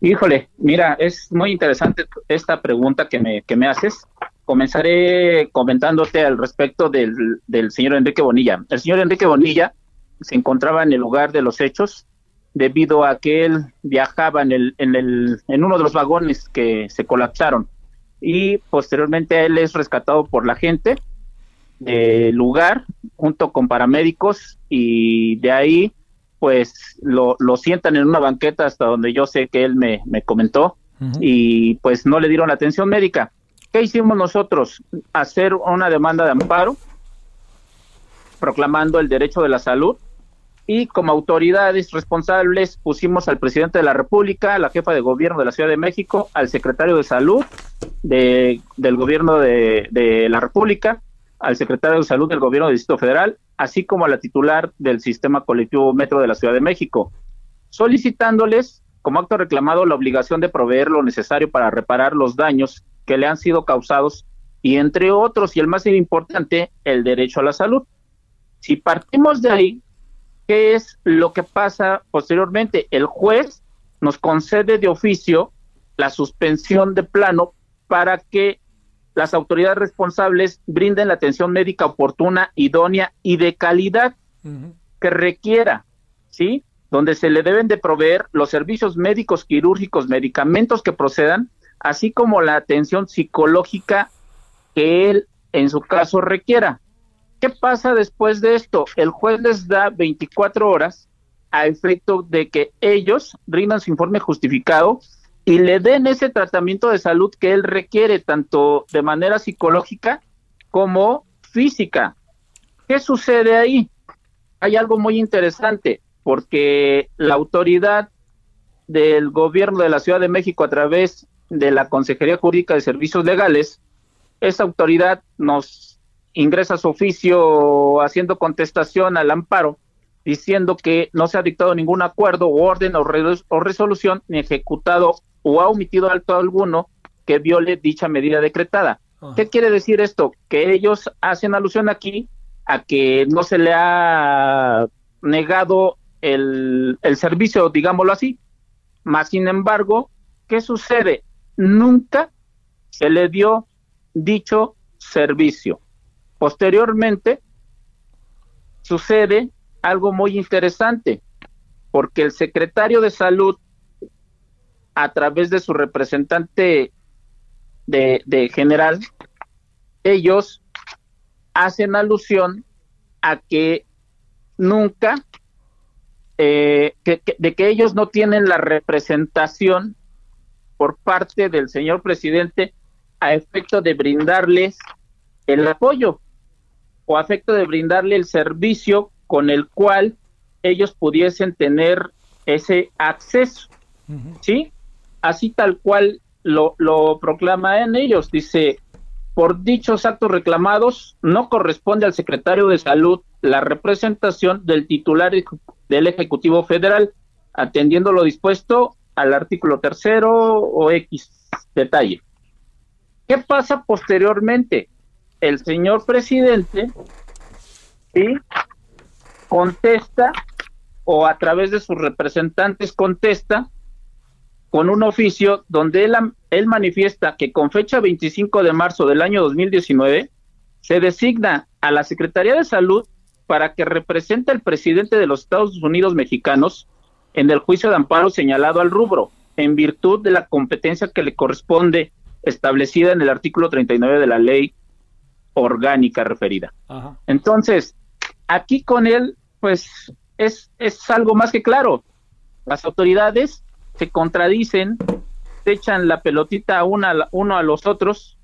Híjole, mira, es muy interesante esta pregunta que me, que me haces, comenzaré comentándote al respecto del, del señor Enrique Bonilla. El señor Enrique Bonilla se encontraba en el lugar de los hechos debido a que él viajaba en, el, en, el, en uno de los vagones que se colapsaron y posteriormente él es rescatado por la gente del lugar junto con paramédicos y de ahí pues lo, lo sientan en una banqueta hasta donde yo sé que él me, me comentó y pues no le dieron la atención médica. ¿Qué hicimos nosotros? Hacer una demanda de amparo proclamando el derecho de la salud y como autoridades responsables pusimos al presidente de la República, a la jefa de gobierno de la Ciudad de México, al secretario de salud de, del gobierno de, de, la República, al secretario de salud del gobierno del Distrito Federal, así como a la titular del sistema colectivo Metro de la Ciudad de México, solicitándoles como acto reclamado la obligación de proveer lo necesario para reparar los daños que le han sido causados y entre otros, y el más importante, el derecho a la salud. Si partimos de ahí, ¿qué es lo que pasa posteriormente? El juez nos concede de oficio la suspensión de plano para que las autoridades responsables brinden la atención médica oportuna, idónea y de calidad que requiera, ¿sí? Donde se le deben de proveer los servicios médicos, quirúrgicos, medicamentos que procedan así como la atención psicológica que él en su caso requiera. ¿Qué pasa después de esto? El juez les da 24 horas a efecto de que ellos rindan su informe justificado y le den ese tratamiento de salud que él requiere, tanto de manera psicológica como física. ¿Qué sucede ahí? Hay algo muy interesante, porque la autoridad del gobierno de la Ciudad de México a través de la Consejería Jurídica de Servicios Legales, esa autoridad nos ingresa su oficio haciendo contestación al amparo diciendo que no se ha dictado ningún acuerdo o orden o, resolución ni ejecutado o ha omitido acto alguno que viole dicha medida decretada. ¿Qué quiere decir esto? Que ellos hacen alusión aquí a que no se le ha negado el, el servicio, digámoslo así. Más sin embargo, ¿qué sucede? Nunca se le dio dicho servicio. Posteriormente, sucede algo muy interesante, porque el secretario de salud, a través de su representante de, general, ellos hacen alusión a que nunca, eh, de que ellos no tienen la representación por parte del señor presidente a efecto de brindarles el apoyo o a efecto de brindarle el servicio con el cual ellos pudiesen tener ese acceso, ¿sí? Así tal cual lo, lo proclama en ellos, dice, por dichos actos reclamados, no corresponde al secretario de Salud la representación del titular del Ejecutivo Federal, atendiendo lo dispuesto al artículo tercero o X detalle. ¿Qué pasa posteriormente? El señor presidente ¿sí? contesta o a través de sus representantes contesta con un oficio donde él, él manifiesta que con fecha 25 de marzo del año 2019 se designa a la Secretaría de Salud para que represente al presidente de los Estados Unidos mexicanos en el juicio de amparo señalado al rubro, en virtud de la competencia que le corresponde establecida en el artículo 39 de la ley orgánica referida. Entonces, aquí con él, pues es, es algo más que claro. Las autoridades se contradicen, se echan la pelotita una, uno a los otros,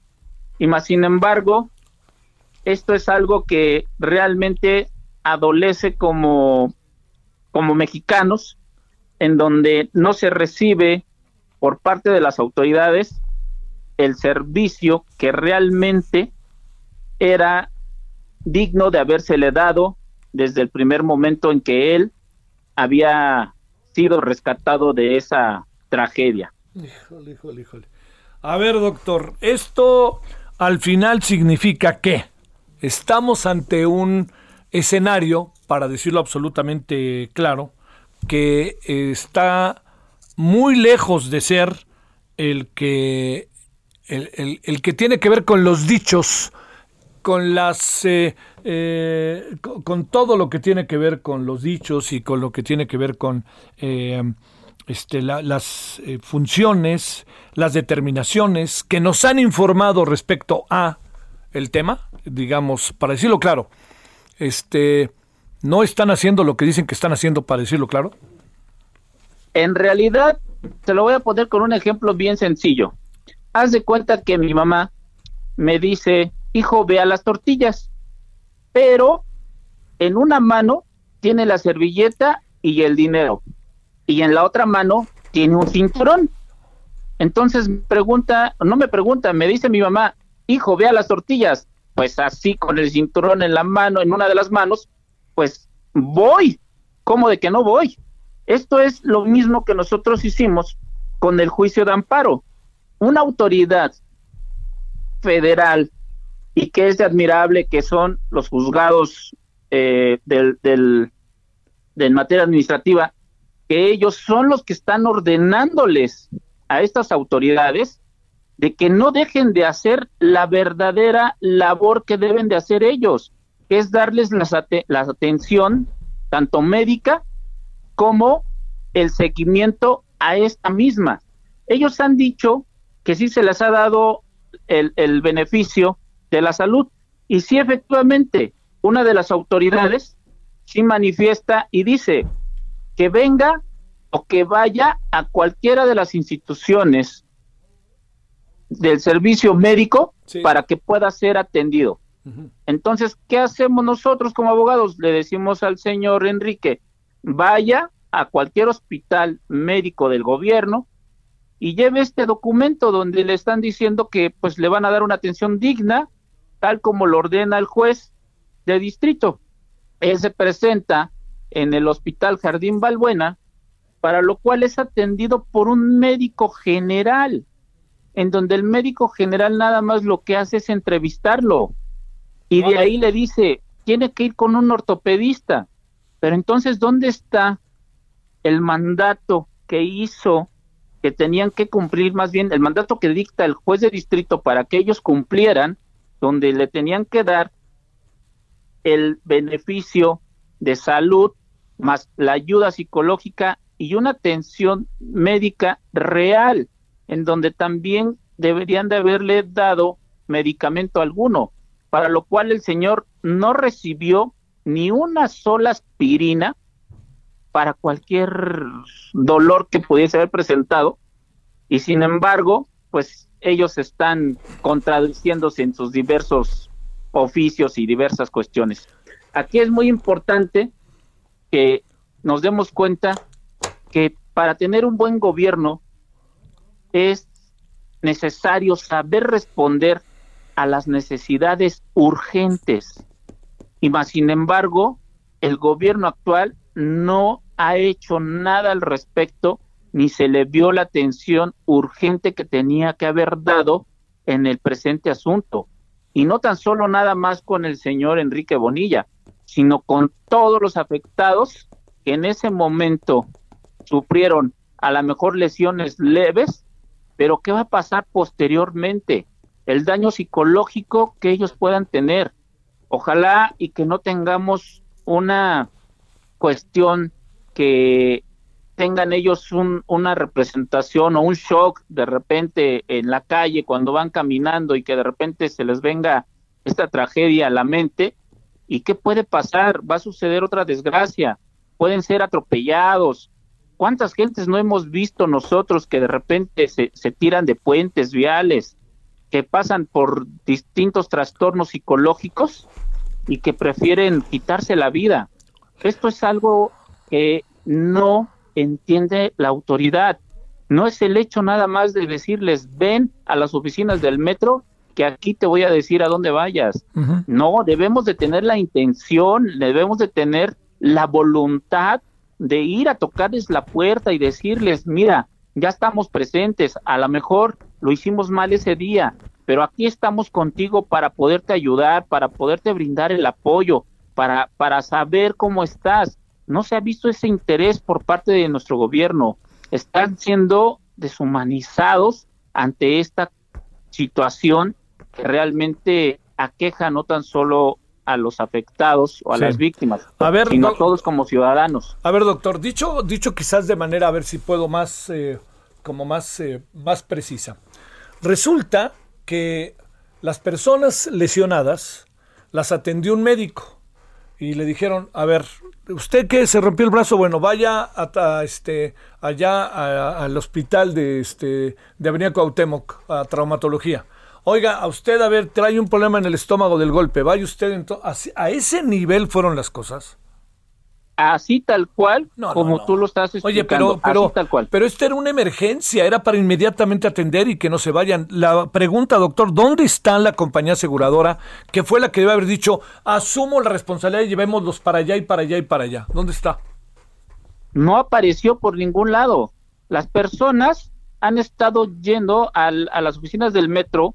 y más sin embargo, esto es algo que realmente adolece como, como mexicanos, en donde no se recibe por parte de las autoridades el servicio que realmente era digno de habérsele dado desde el primer momento en que él había sido rescatado de esa tragedia. Híjole, híjole, híjole. A ver, doctor, esto al final significa que estamos ante un escenario, para decirlo absolutamente claro, que está muy lejos de ser el que el, que tiene que ver con los dichos, con las eh, eh, con, todo lo que tiene que ver con los dichos y con lo que tiene que ver con eh, este, las funciones, las determinaciones que nos han informado respecto a el tema, digamos, para decirlo claro, este, no están haciendo lo que dicen que están haciendo, para decirlo claro. En realidad, te lo voy a poner con un ejemplo bien sencillo haz de cuenta que mi mamá me dice, hijo, ve a las tortillas, pero en una mano tiene la servilleta y el dinero, y en la otra mano tiene un cinturón. Entonces me pregunta, no me pregunta, me dice mi mamá, hijo, ve a las tortillas, pues así con el cinturón en la mano, en una de las manos, pues voy. ¿Cómo de que no voy? Esto es lo mismo que nosotros hicimos con el juicio de amparo una autoridad federal y que es admirable que son los juzgados eh, del, del, de materia administrativa, que ellos son los que están ordenándoles a estas autoridades de que no dejen de hacer la verdadera labor que deben de hacer ellos, que es darles la, la atención tanto médica como el seguimiento a esta misma. Ellos han dicho que sí se les ha dado el, el beneficio de la salud. Y sí, efectivamente, una de las autoridades sí manifiesta y dice que venga o que vaya a cualquiera de las instituciones del servicio médico para que pueda ser atendido. Entonces, ¿qué hacemos nosotros como abogados? Le decimos al señor Enrique, vaya a cualquier hospital médico del gobierno y lleve este documento donde le están diciendo que pues le van a dar una atención digna, tal como lo ordena el juez de distrito. Él se presenta en el Hospital Jardín Balbuena, para lo cual es atendido por un médico general, en donde el médico general nada más lo que hace es entrevistarlo y de ahí le dice, tiene que ir con un ortopedista. Pero entonces, ¿dónde está el mandato que hizo, que tenían que cumplir más bien, el mandato que dicta el juez de distrito para que ellos cumplieran, donde le tenían que dar el beneficio de salud más la ayuda psicológica y una atención médica real, en donde también deberían de haberle dado medicamento alguno, para lo cual el señor no recibió ni una sola aspirina para cualquier dolor que pudiese haber presentado y sin embargo, pues ellos están contradiciéndose en sus diversos oficios y diversas cuestiones. Aquí es muy importante que nos demos cuenta que para tener un buen gobierno es necesario saber responder a las necesidades urgentes. Y más sin embargo, el gobierno actual no ha hecho nada al respecto ni se le vio la atención urgente que tenía que haber dado en el presente asunto. Y no tan solo nada más con el señor Enrique Bonilla, sino con todos los afectados que en ese momento sufrieron a lo mejor lesiones leves, pero ¿qué va a pasar posteriormente? El daño psicológico que ellos puedan tener. Ojalá y que no tengamos una cuestión que tengan ellos una representación o un shock de repente en la calle cuando van caminando y que de repente se les venga esta tragedia a la mente. ¿Y qué puede pasar? Va a suceder otra desgracia. Pueden ser atropellados. ¿Cuántas gentes no hemos visto nosotros que de repente se, se tiran de puentes viales, que pasan por distintos trastornos psicológicos y que prefieren quitarse la vida? Esto es algo que no entiende la autoridad. No es el hecho nada más de decirles, ven a las oficinas del metro, que aquí te voy a decir a dónde vayas. No, debemos de tener la intención, debemos de tener la voluntad de ir a tocarles la puerta y decirles, mira, ya estamos presentes, a lo mejor lo hicimos mal ese día, pero aquí estamos contigo para poderte ayudar, para poderte brindar el apoyo, para, para saber cómo estás no se ha visto ese interés por parte de nuestro gobierno. Están siendo deshumanizados ante esta situación que realmente aqueja no tan solo a los afectados o a las víctimas, a ver, sino a todos como ciudadanos. A ver, doctor, dicho, dicho quizás de manera, a ver si puedo más, eh, como más, eh, más precisa. Resulta que las personas lesionadas las atendió un médico y le dijeron, a ver, ¿Usted que se rompió el brazo? Bueno, vaya a, este, allá al hospital de, este, de Avenida Cuauhtémoc, a traumatología. Oiga, a usted, a ver, trae un problema en el estómago del golpe. Vaya usted, a ese nivel fueron las cosas así tal cual como tú lo estás explicando. Oye, pero, pero, tal cual. pero esto era una emergencia, era para inmediatamente atender y que no se vayan. La pregunta, doctor, ¿dónde está la compañía aseguradora que fue la que debe haber dicho, asumo la responsabilidad y llevémoslos para allá y para allá y para allá? ¿Dónde está? No apareció por ningún lado. Las personas han estado yendo a las oficinas del metro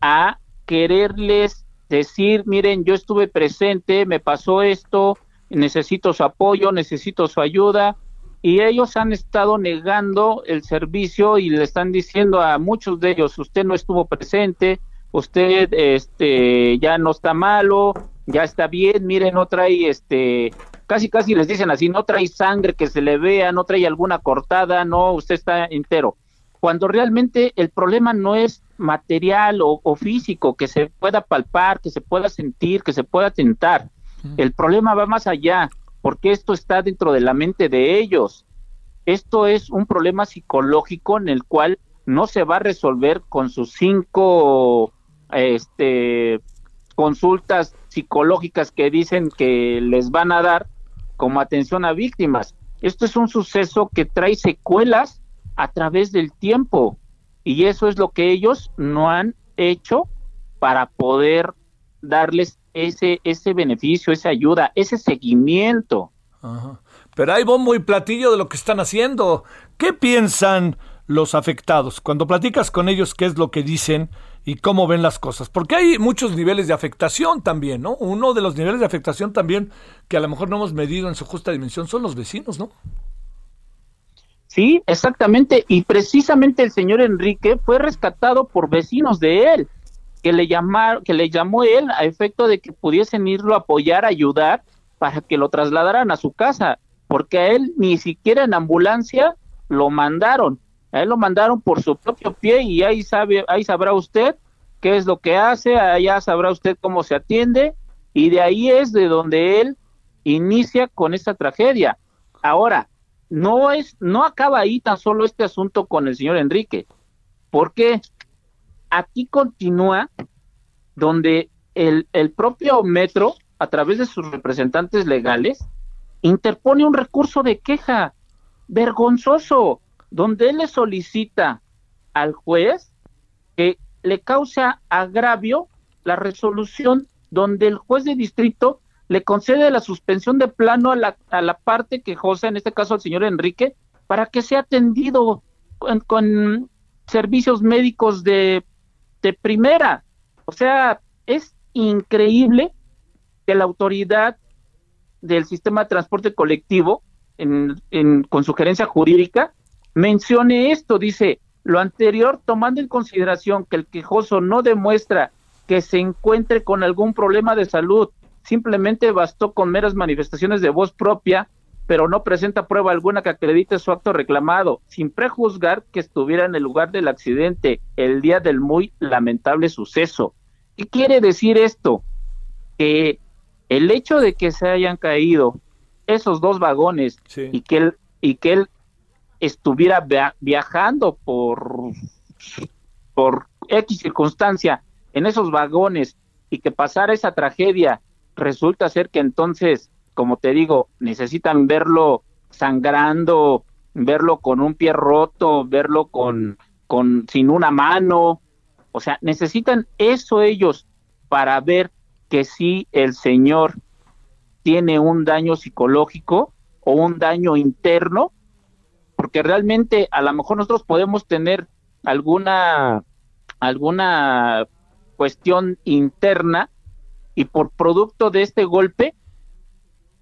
a quererles decir, miren, yo estuve presente, me pasó esto, necesito su apoyo, necesito su ayuda, y ellos han estado negando el servicio y le están diciendo a muchos de ellos, usted no estuvo presente, usted este ya no está malo, ya está bien, miren, no trae este casi casi les dicen así, no trae sangre que se le vea, no trae alguna cortada, no, usted está entero. cuando realmente el problema no es material o, físico, que se pueda palpar, que se pueda sentir, que se pueda tentar. El problema va más allá, porque esto está dentro de la mente de ellos. Esto es un problema psicológico en el cual no se va a resolver con sus cinco este, consultas psicológicas que dicen que les van a dar como atención a víctimas. Esto es un suceso que trae secuelas a través del tiempo y eso es lo que ellos no han hecho para poder darles ese ese beneficio, esa ayuda, ese seguimiento. Pero hay bombo y platillo de lo que están haciendo. ¿Qué piensan los afectados? Cuando platicas con ellos, ¿qué es lo que dicen y cómo ven las cosas? Porque hay muchos niveles de afectación también, ¿no? Uno de los niveles de afectación también que a lo mejor no hemos medido en su justa dimensión son los vecinos, ¿no? Sí, exactamente. Y precisamente el señor Enrique fue rescatado por vecinos de él, que le llamaron, que le llamó él a efecto de que pudiesen irlo a apoyar, ayudar para que lo trasladaran a su casa, porque a él ni siquiera en ambulancia lo mandaron. A él lo mandaron por su propio pie y ahí sabe, ahí sabrá usted qué es lo que hace, allá sabrá usted cómo se atiende y de ahí es de donde él inicia con esta tragedia. Ahora, no es, no acaba ahí tan solo este asunto con el señor Enrique, porque aquí continúa donde el, el propio metro, a través de sus representantes legales, interpone un recurso de queja vergonzoso, donde él le solicita al juez que le causa agravio la resolución donde el juez de distrito le concede la suspensión de plano a la, a la parte quejosa, en este caso al señor Enrique, para que sea atendido con, servicios médicos de, de primera. O sea, es increíble que la autoridad del sistema de transporte colectivo, en, en, con sugerencia jurídica, mencione esto, dice, lo anterior tomando en consideración que el quejoso no demuestra que se encuentre con algún problema de salud simplemente bastó con meras manifestaciones de voz propia, pero no presenta prueba alguna que acredite su acto reclamado, sin prejuzgar que estuviera en el lugar del accidente el día del muy lamentable suceso. ¿Qué quiere decir esto? Que el hecho de que se hayan caído esos dos vagones y que él y que él estuviera viajando por por X circunstancia en esos vagones y que pasara esa tragedia resulta ser que entonces, como te digo, necesitan verlo sangrando, verlo con un pie roto, verlo con, con sin una mano, o sea, necesitan eso ellos para ver que si el Señor tiene un daño psicológico o un daño interno, porque realmente a lo mejor nosotros podemos tener alguna alguna cuestión interna y por producto de este golpe,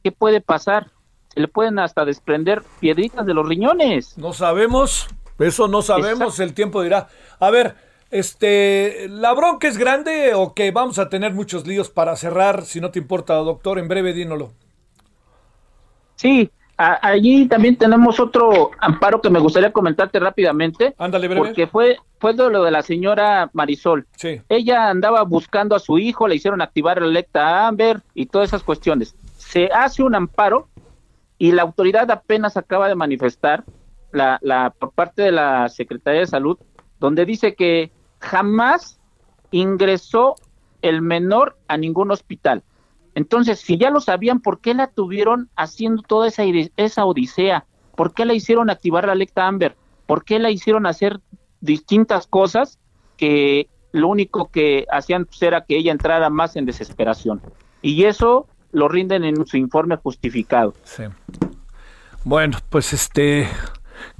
¿qué puede pasar? Se le pueden hasta desprender piedritas de los riñones. No sabemos, eso no sabemos, el tiempo dirá. A ver, este, ¿la bronca es grande o que vamos a tener muchos líos para cerrar? Si no te importa, doctor, en breve dínolo. Sí, allí también tenemos otro amparo que me gustaría comentarte rápidamente. Ándale, breve. Porque fue, fue de lo de la señora Marisol. Sí. Ella andaba buscando a su hijo, le hicieron activar el electa Amber y todas esas cuestiones. Se hace un amparo y la autoridad apenas acaba de manifestar la, la por parte de la Secretaría de Salud, donde dice que jamás ingresó el menor a ningún hospital entonces, si ya lo sabían, ¿por qué la tuvieron haciendo toda esa, esa odisea? ¿Por qué la hicieron activar la lecta Amber? ¿Por qué la hicieron hacer distintas cosas que lo único que hacían pues, era que ella entrara más en desesperación? Y eso lo rinden en su informe justificado. Sí. Bueno, pues este,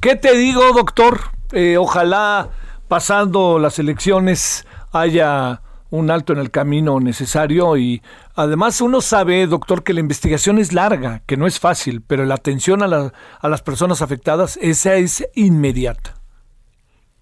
¿qué te digo, doctor? Eh, ojalá pasando las elecciones haya un alto en el camino necesario y además uno sabe, doctor, que la investigación es larga, que no es fácil, pero la atención a, a las personas afectadas, esa es inmediata.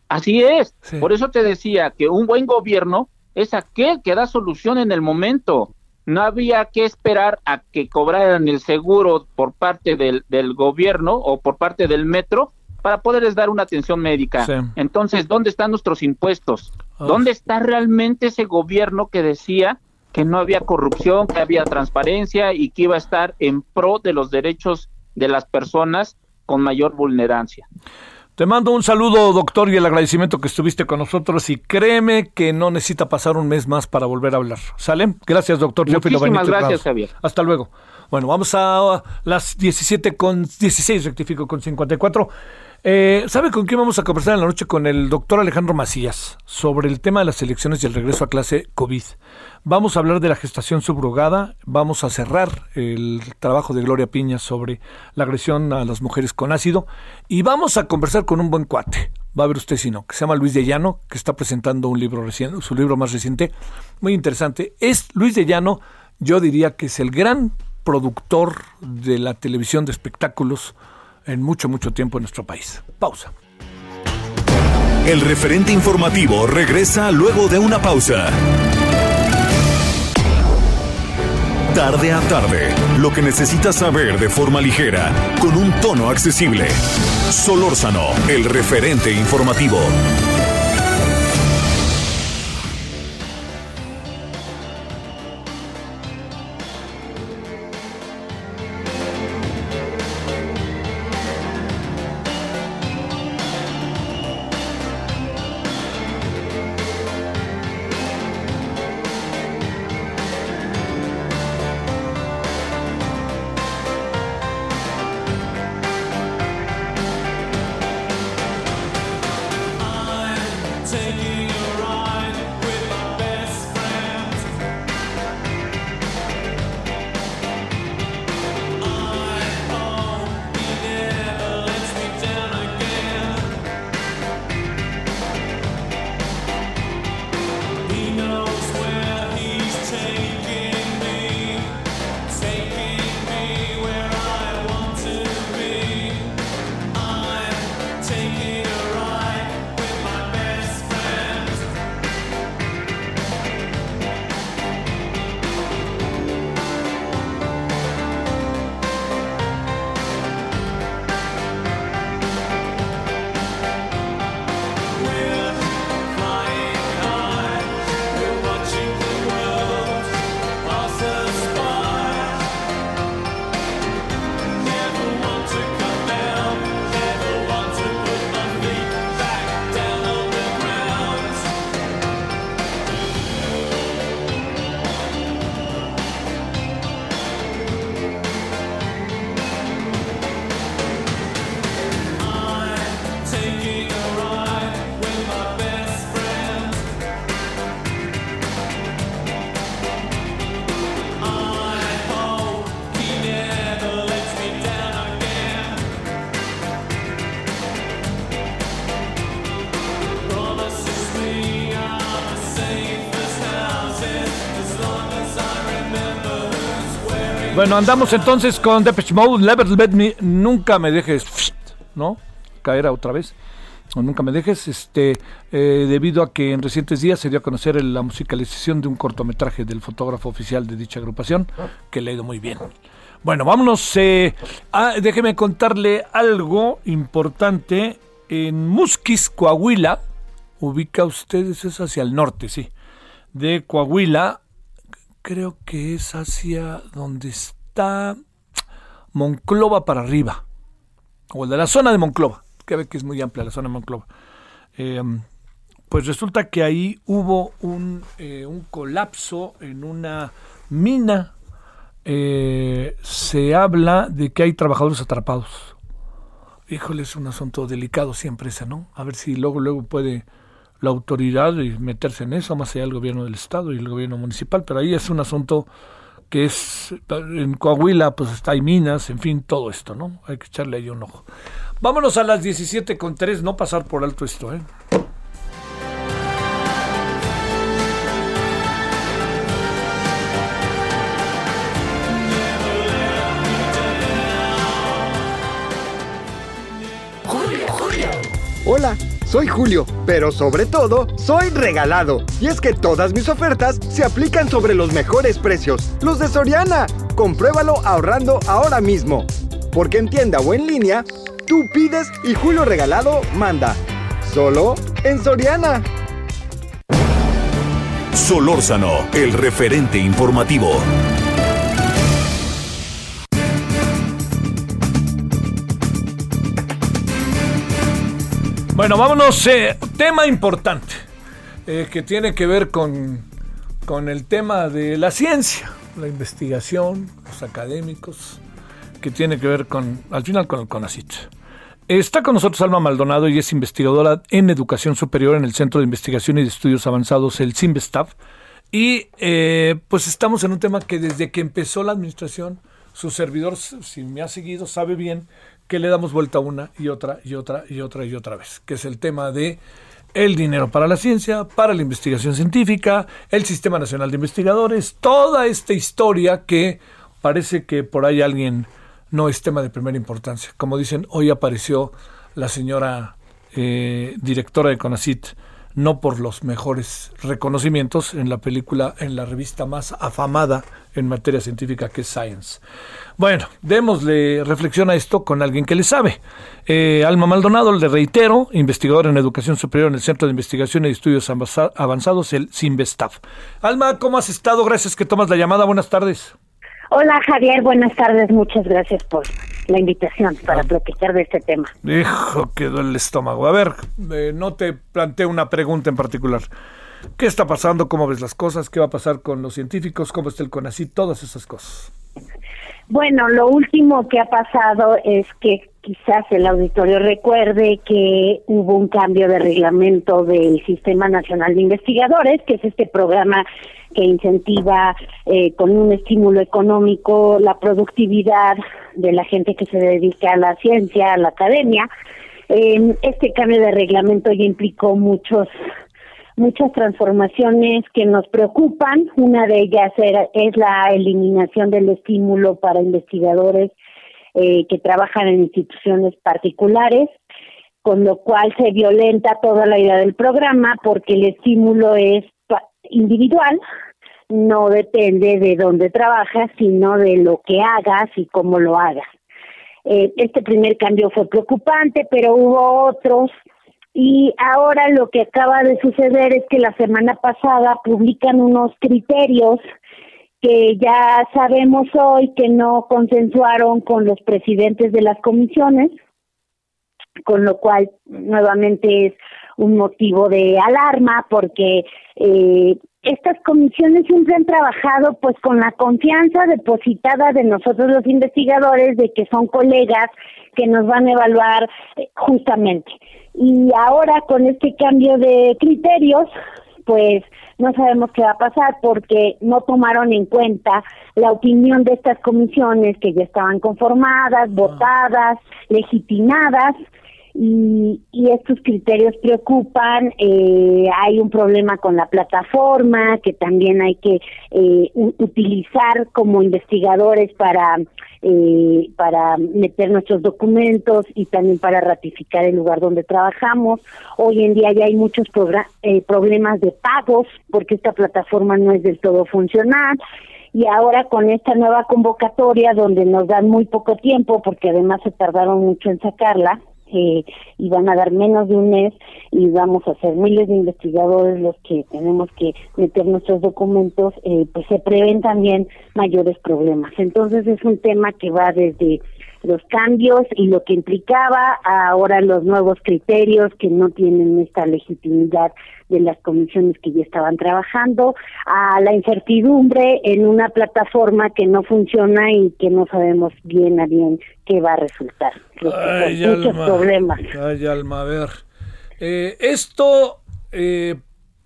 Así es, por eso te decía que un buen gobierno es aquel que da solución en el momento. No había que esperar a que cobraran el seguro por parte del, del gobierno o por parte del metro para poderles dar una atención médica. Entonces, ¿dónde están nuestros impuestos? ¿Dónde está realmente ese gobierno que decía que no había corrupción, que había transparencia y que iba a estar en pro de los derechos de las personas con mayor vulnerancia? Te mando un saludo, doctor, y el agradecimiento que estuviste con nosotros. Y créeme que no necesita pasar un mes más para volver a hablar. ¿Sale? Gracias, doctor. Muchísimas gracias, Javier. Hasta luego. Bueno, vamos a las 17 con 16, rectifico con 54. Eh, ¿Sabe con quién vamos a conversar en la noche? Con el doctor Alejandro Macías sobre el tema de las elecciones y el regreso a clase COVID. Vamos a hablar de la gestación subrogada, vamos a cerrar el trabajo de Gloria Piña sobre la agresión a las mujeres con ácido y vamos a conversar con un buen cuate, va a ver usted si no, que se llama Luis de Llano, que está presentando un libro reciente, su libro más reciente, muy interesante. Es Luis de Llano, yo diría que es el gran productor de la televisión de espectáculos en mucho, mucho tiempo en nuestro país. Pausa. El referente informativo regresa luego de una pausa. Tarde a tarde, lo que necesitas saber de forma ligera, con un tono accesible. Solórzano, el referente informativo. Bueno, andamos entonces con Depeche Mode, Never Let Me, nunca me dejes, ¿no? Caer otra vez. O nunca me dejes, este, eh, debido a que en recientes días se dio a conocer la musicalización de un cortometraje del fotógrafo oficial de dicha agrupación, que le ha ido muy bien. Bueno, vámonos, eh, déjeme contarle algo importante. En Musquis, Coahuila, ubica ustedes, es hacia el norte, sí, de Coahuila, creo que es hacia donde está Monclova para arriba, o de la zona de Monclova, que ve que es muy amplia la zona de Monclova. Em, pues resulta que ahí hubo un, eh, colapso en una mina. Eh, se habla de que hay trabajadores atrapados. Híjole, es un asunto delicado siempre ese, ¿no? A ver si luego, luego puede la autoridad y meterse en eso, más allá del gobierno del Estado y el gobierno municipal, pero ahí es un asunto que es, en Coahuila pues está, hay minas, en fin, todo esto, ¿no? Hay que echarle ahí un ojo. Vámonos a las 17 con 3, no pasar por alto esto, ¿eh? Hola. Soy Julio, pero sobre todo, soy regalado. Y es que todas mis ofertas se aplican sobre los mejores precios, los de Soriana. Compruébalo ahorrando ahora mismo. Porque en tienda o en línea, tú pides y Julio Regalado manda. Solo en Soriana. Solórzano, el referente informativo. Bueno, vámonos. Eh, tema importante eh, que tiene que ver con, con el tema de la ciencia, la investigación, los académicos, que tiene que ver con, al final, con el CONACIT. Está con nosotros Alma Maldonado y es investigadora en educación superior en el Centro de Investigación y de Estudios Avanzados, el CIMBESTAF. Y eh, pues estamos en un tema que desde que empezó la administración, su servidor, si me ha seguido, sabe bien que le damos vuelta una y otra y otra y otra y otra vez, que es el tema de el dinero para la ciencia, para la investigación científica, el Sistema Nacional de Investigadores, toda esta historia que parece que por ahí alguien no es tema de primera importancia. Como dicen, hoy apareció la señora eh, directora de CONACIT, no por los mejores reconocimientos en la película, en la revista más afamada en materia científica que es Science. Bueno, démosle reflexión a esto con alguien que le sabe. Eh, Alma Maldonado, le reitero, investigador en educación superior en el Centro de Investigación y Estudios Avanzados, el CIMBESTAF. Alma, ¿cómo has estado? Gracias que tomas la llamada. Buenas tardes. Hola Javier, buenas tardes. Muchas gracias por la invitación para ah. platicar de este tema. Hijo, quedó el estómago. A ver, eh, no te planteo una pregunta en particular. ¿Qué está pasando? ¿Cómo ves las cosas? ¿Qué va a pasar con los científicos? ¿Cómo está el CONACYT? Todas esas cosas. Bueno, lo último que ha pasado es que quizás el auditorio recuerde que hubo un cambio de reglamento del Sistema Nacional de Investigadores, que es este programa que incentiva eh, con un estímulo económico la productividad de la gente que se dedica a la ciencia, a la academia. Eh, este cambio de reglamento ya implicó muchos muchas transformaciones que nos preocupan. Una de ellas es la eliminación del estímulo para investigadores eh, que trabajan en instituciones particulares, con lo cual se violenta toda la idea del programa porque el estímulo es individual, no depende de dónde trabajas, sino de lo que hagas y cómo lo hagas. Eh, este primer cambio fue preocupante, pero hubo otros y ahora lo que acaba de suceder es que la semana pasada publican unos criterios que ya sabemos hoy que no consensuaron con los presidentes de las comisiones, con lo cual nuevamente es un motivo de alarma porque eh, estas comisiones siempre han trabajado pues con la confianza depositada de nosotros los investigadores de que son colegas que nos van a evaluar eh, justamente. Y ahora con este cambio de criterios, pues no sabemos qué va a pasar porque no tomaron en cuenta la opinión de estas comisiones que ya estaban conformadas, ah. votadas, legitimadas y, y estos criterios preocupan. Eh, hay un problema con la plataforma que también hay que eh, utilizar como investigadores para eh, para meter nuestros documentos y también para ratificar el lugar donde trabajamos. Hoy en día ya hay muchos eh, problemas de pagos porque esta plataforma no es del todo funcional y ahora con esta nueva convocatoria donde nos dan muy poco tiempo porque además se tardaron mucho en sacarla, eh, y van a dar menos de un mes y vamos a ser miles de investigadores los que tenemos que meter nuestros documentos, eh, pues se prevén también mayores problemas. Entonces es un tema que va desde los cambios y lo que implicaba ahora los nuevos criterios que no tienen esta legitimidad de las comisiones que ya estaban trabajando, a la incertidumbre en una plataforma que no funciona y que no sabemos bien a bien qué va a resultar. Ay, muchos problemas. Ay, alma, a ver. Eh, esto, eh,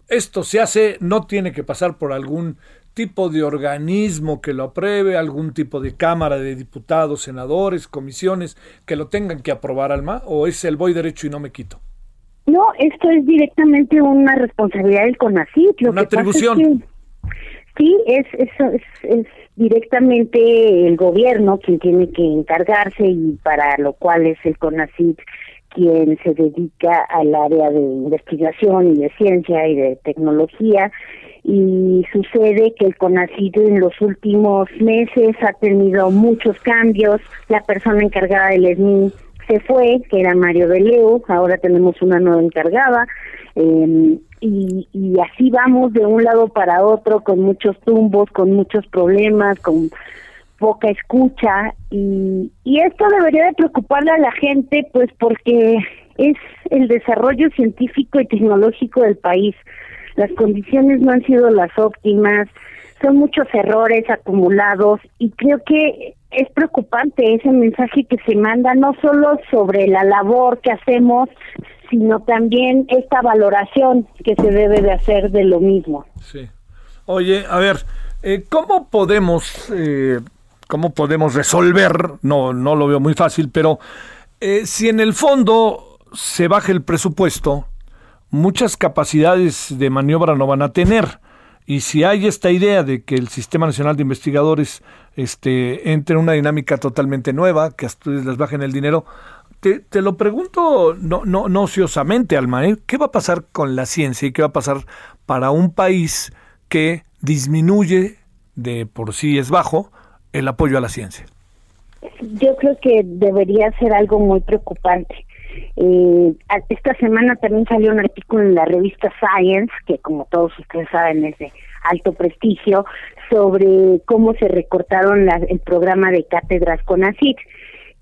esto se hace, no tiene que pasar por algún tipo de organismo que lo apruebe, algún tipo de cámara de diputados, senadores, comisiones que lo tengan que aprobar, Alma, o es el voy derecho y no me quito? No, esto es directamente una responsabilidad del CONACYT. una atribución. sí, es, es, es, directamente el gobierno quien tiene que encargarse y para lo cual es el CONACYT quien se dedica al área de investigación y de ciencia y de tecnología y sucede que el CONACYT en los últimos meses ha tenido muchos cambios. La persona encargada del ESMI se fue, que era Mario de Leo, ahora tenemos una nueva encargada, eh, y, y así vamos de un lado para otro con muchos tumbos, con muchos problemas, con poca escucha y, y esto debería de preocuparle a la gente pues porque es el desarrollo científico y tecnológico del país. Las condiciones no han sido las óptimas, son muchos errores acumulados y creo que es preocupante ese mensaje que se manda no solo sobre la labor que hacemos, sino también esta valoración que se debe de hacer de lo mismo. Sí. Oye, a ver, eh, ¿cómo podemos, eh, cómo podemos resolver? No, no lo veo muy fácil, pero eh, si en el fondo se baja el presupuesto, muchas capacidades de maniobra no van a tener. Y si hay esta idea de que el Sistema Nacional de Investigadores este, entre en una dinámica totalmente nueva, que a ustedes les bajen el dinero, te, te, lo pregunto no, no, ociosamente, Alma, ¿eh? ¿qué va a pasar con la ciencia y qué va a pasar para un país que disminuye, de por sí es bajo, el apoyo a la ciencia? Yo creo que debería ser algo muy preocupante. Eh, esta semana también salió un artículo en la revista Science, que como todos ustedes saben es de alto prestigio, sobre cómo se recortaron la, el programa de cátedras con ACID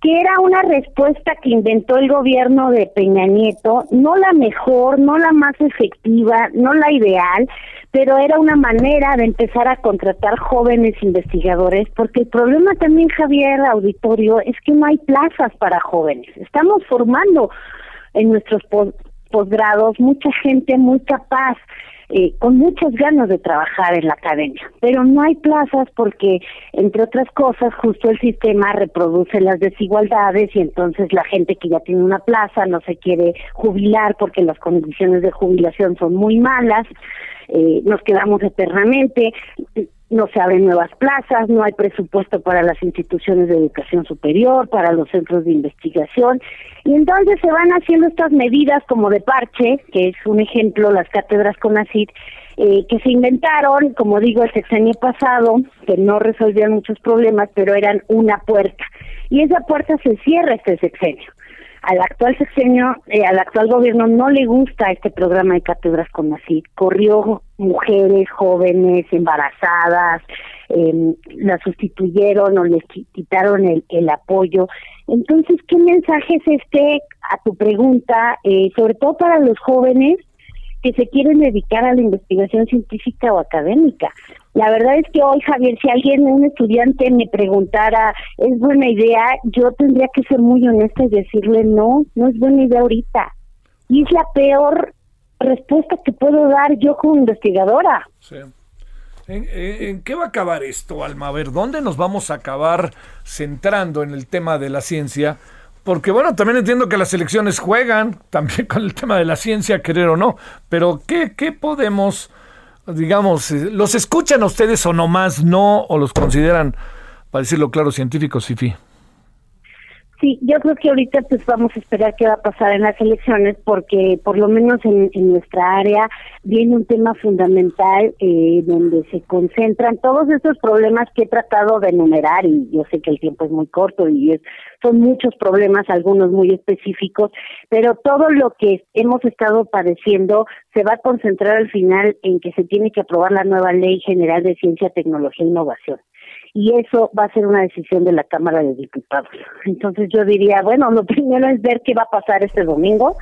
que era una respuesta que inventó el gobierno de Peña Nieto, no la mejor, no la más efectiva, no la ideal, pero era una manera de empezar a contratar jóvenes investigadores, porque el problema también, Javier Auditorio, es que no hay plazas para jóvenes. Estamos formando en nuestros posgrados mucha gente muy capaz, eh, con muchas ganas de trabajar en la academia, pero no hay plazas porque, entre otras cosas, justo el sistema reproduce las desigualdades y entonces la gente que ya tiene una plaza no se quiere jubilar porque las condiciones de jubilación son muy malas, eh, nos quedamos eternamente, no se abren nuevas plazas, no hay presupuesto para las instituciones de educación superior, para los centros de investigación, y entonces se van haciendo estas medidas como de parche, que es un ejemplo, las cátedras con ACID, eh, que se inventaron, como digo, el sexenio pasado, que no resolvían muchos problemas, pero eran una puerta. Y esa puerta se cierra este sexenio al actual sexenio, eh, al actual gobierno no le gusta este programa de cátedras con así. Corrió mujeres jóvenes, embarazadas, eh, la sustituyeron o les quitaron el, el apoyo. Entonces, ¿qué mensaje es este a tu pregunta, eh, sobre todo para los jóvenes que se quieren dedicar a la investigación científica o académica? La verdad es que hoy, Javier, si alguien, un estudiante me preguntara, ¿es buena idea? Yo tendría que ser muy honesta y decirle, no, no es buena idea ahorita. Y es la peor respuesta que puedo dar yo como investigadora. Sí. ¿En, en, qué va a acabar esto, Alma? A ver, ¿dónde nos vamos a acabar centrando en el tema de la ciencia? Porque bueno, también entiendo que las elecciones juegan también [laughs] con el tema de la ciencia, querer o no, pero ¿qué, qué podemos digamos, eh, ¿los escuchan a ustedes o nomás no, o los consideran, para decirlo claro, científicos, FIFI? Sí, yo creo que ahorita pues vamos a esperar qué va a pasar en las elecciones porque por lo menos en, nuestra área viene un tema fundamental eh, donde se concentran todos estos problemas que he tratado de enumerar y yo sé que el tiempo es muy corto y es, son muchos problemas, algunos muy específicos, pero todo lo que hemos estado padeciendo se va a concentrar al final en que se tiene que aprobar la nueva Ley General de Ciencia, Tecnología e Innovación y eso va a ser una decisión de la Cámara de Diputados. Entonces yo diría, bueno, lo [laughs] primero es ver qué va a pasar este domingo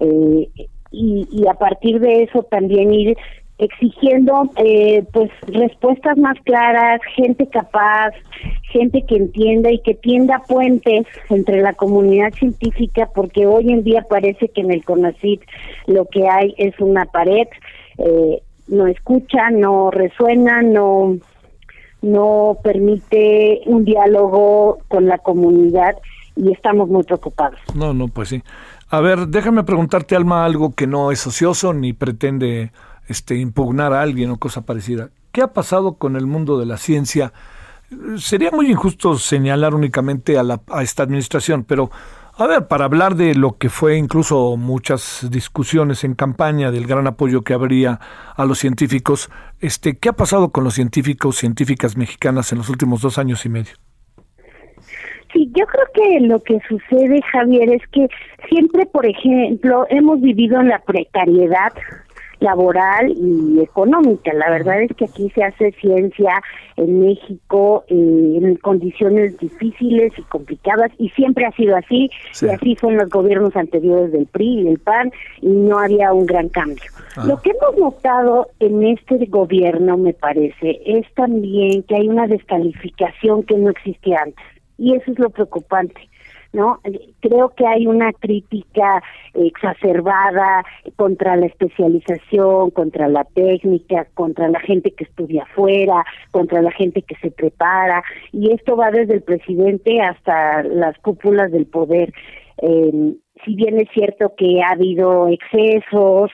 eh, y, y a partir de eso también ir exigiendo eh, pues respuestas más claras, gente capaz, gente que entienda y que tienda puentes entre la comunidad científica, porque hoy en día parece que en el CONACYT lo que hay es una pared, eh, no escucha, no resuena, no no permite un diálogo con la comunidad y estamos muy preocupados. No, no, pues sí. A ver, déjame preguntarte, Alma, algo que no es ocioso ni pretende este, impugnar a alguien o cosa parecida. ¿Qué ha pasado con el mundo de la ciencia? Sería muy injusto señalar únicamente a, la, a esta administración, pero a ver, para hablar de lo que fue incluso muchas discusiones en campaña del gran apoyo que habría a los científicos, este, ¿qué ha pasado con los científicos, científicas mexicanas en los últimos dos años y medio? Sí, yo creo que lo que sucede, Javier, es que siempre, por ejemplo, hemos vivido en la precariedad laboral y económica. La verdad es que aquí se hace ciencia en México eh, en condiciones difíciles y complicadas y siempre ha sido así y así son los gobiernos anteriores del PRI y del PAN y no había un gran cambio. Ah. Lo que hemos notado en este gobierno, me parece, es también que hay una descalificación que no existía antes y eso es lo preocupante ¿no? Creo que hay una crítica exacerbada contra la especialización, contra la técnica, contra la gente que estudia afuera, contra la gente que se prepara, y esto va desde el presidente hasta las cúpulas del poder. Eh, si bien es cierto que ha habido excesos,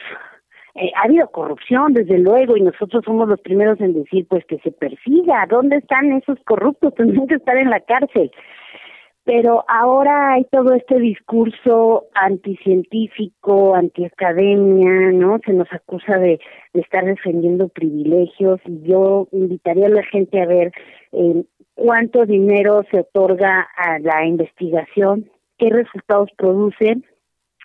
eh, ha habido corrupción, desde luego, y nosotros somos los primeros en decir, pues que se persiga. ¿Dónde están esos corruptos? [laughs] Tendrían que estar en la cárcel pero ahora hay todo este discurso anticientífico, antiacademia, ¿no? Se nos acusa de, estar defendiendo privilegios y yo invitaría a la gente a ver eh, cuánto dinero se otorga a la investigación, qué resultados producen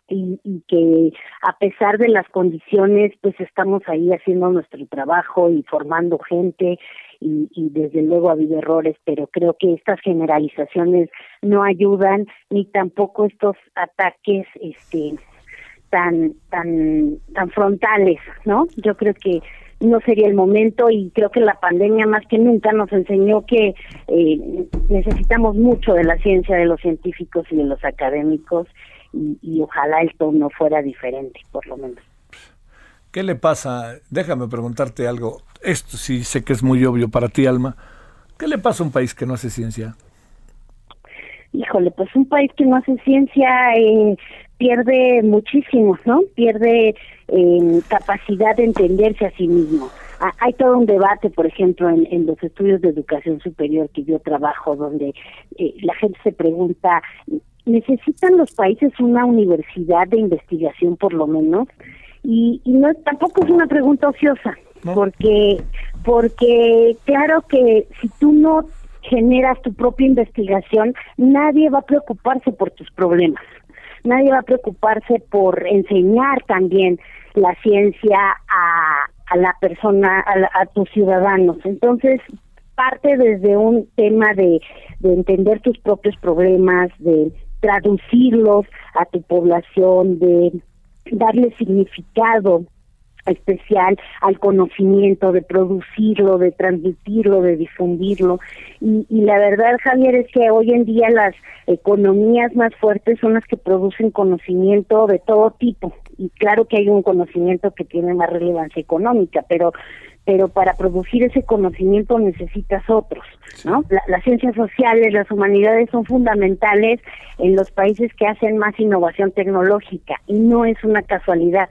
y, y, que a pesar de las condiciones, pues estamos ahí haciendo nuestro trabajo y formando gente y, y desde luego ha habido errores, pero creo que estas generalizaciones no ayudan ni tampoco estos ataques este tan tan tan frontales, ¿no? Yo creo que no sería el momento y creo que la pandemia más que nunca nos enseñó que eh, necesitamos mucho de la ciencia, de los científicos y de los académicos y, y ojalá el tono fuera diferente, por lo menos. ¿Qué le pasa? Déjame preguntarte algo. Esto sí sé que es muy obvio para ti, Alma. ¿Qué le pasa a un país que no hace ciencia? Híjole, pues un país que no hace ciencia eh, pierde muchísimo, ¿no? Pierde eh, capacidad de entenderse a sí mismo. Ah, hay todo un debate, por ejemplo, en, los estudios de educación superior que yo trabajo, donde eh, la gente se pregunta, ¿necesitan los países una universidad de investigación por lo menos? Y, no tampoco es una pregunta ociosa porque porque claro que si tú no generas tu propia investigación nadie va a preocuparse por tus problemas. Nadie va a preocuparse por enseñar también la ciencia a, a la persona a, a tus ciudadanos. Entonces parte desde un tema de, de entender tus propios problemas de traducirlos a tu población de darle significado especial al conocimiento, de producirlo, de transmitirlo, de difundirlo. Y, y, la verdad, Javier, es que hoy en día las economías más fuertes son las que producen conocimiento de todo tipo. Y claro que hay un conocimiento que tiene más relevancia económica, pero pero para producir ese conocimiento necesitas otros, ¿no? las ciencias sociales, las humanidades son fundamentales en los países que hacen más innovación tecnológica y no es una casualidad,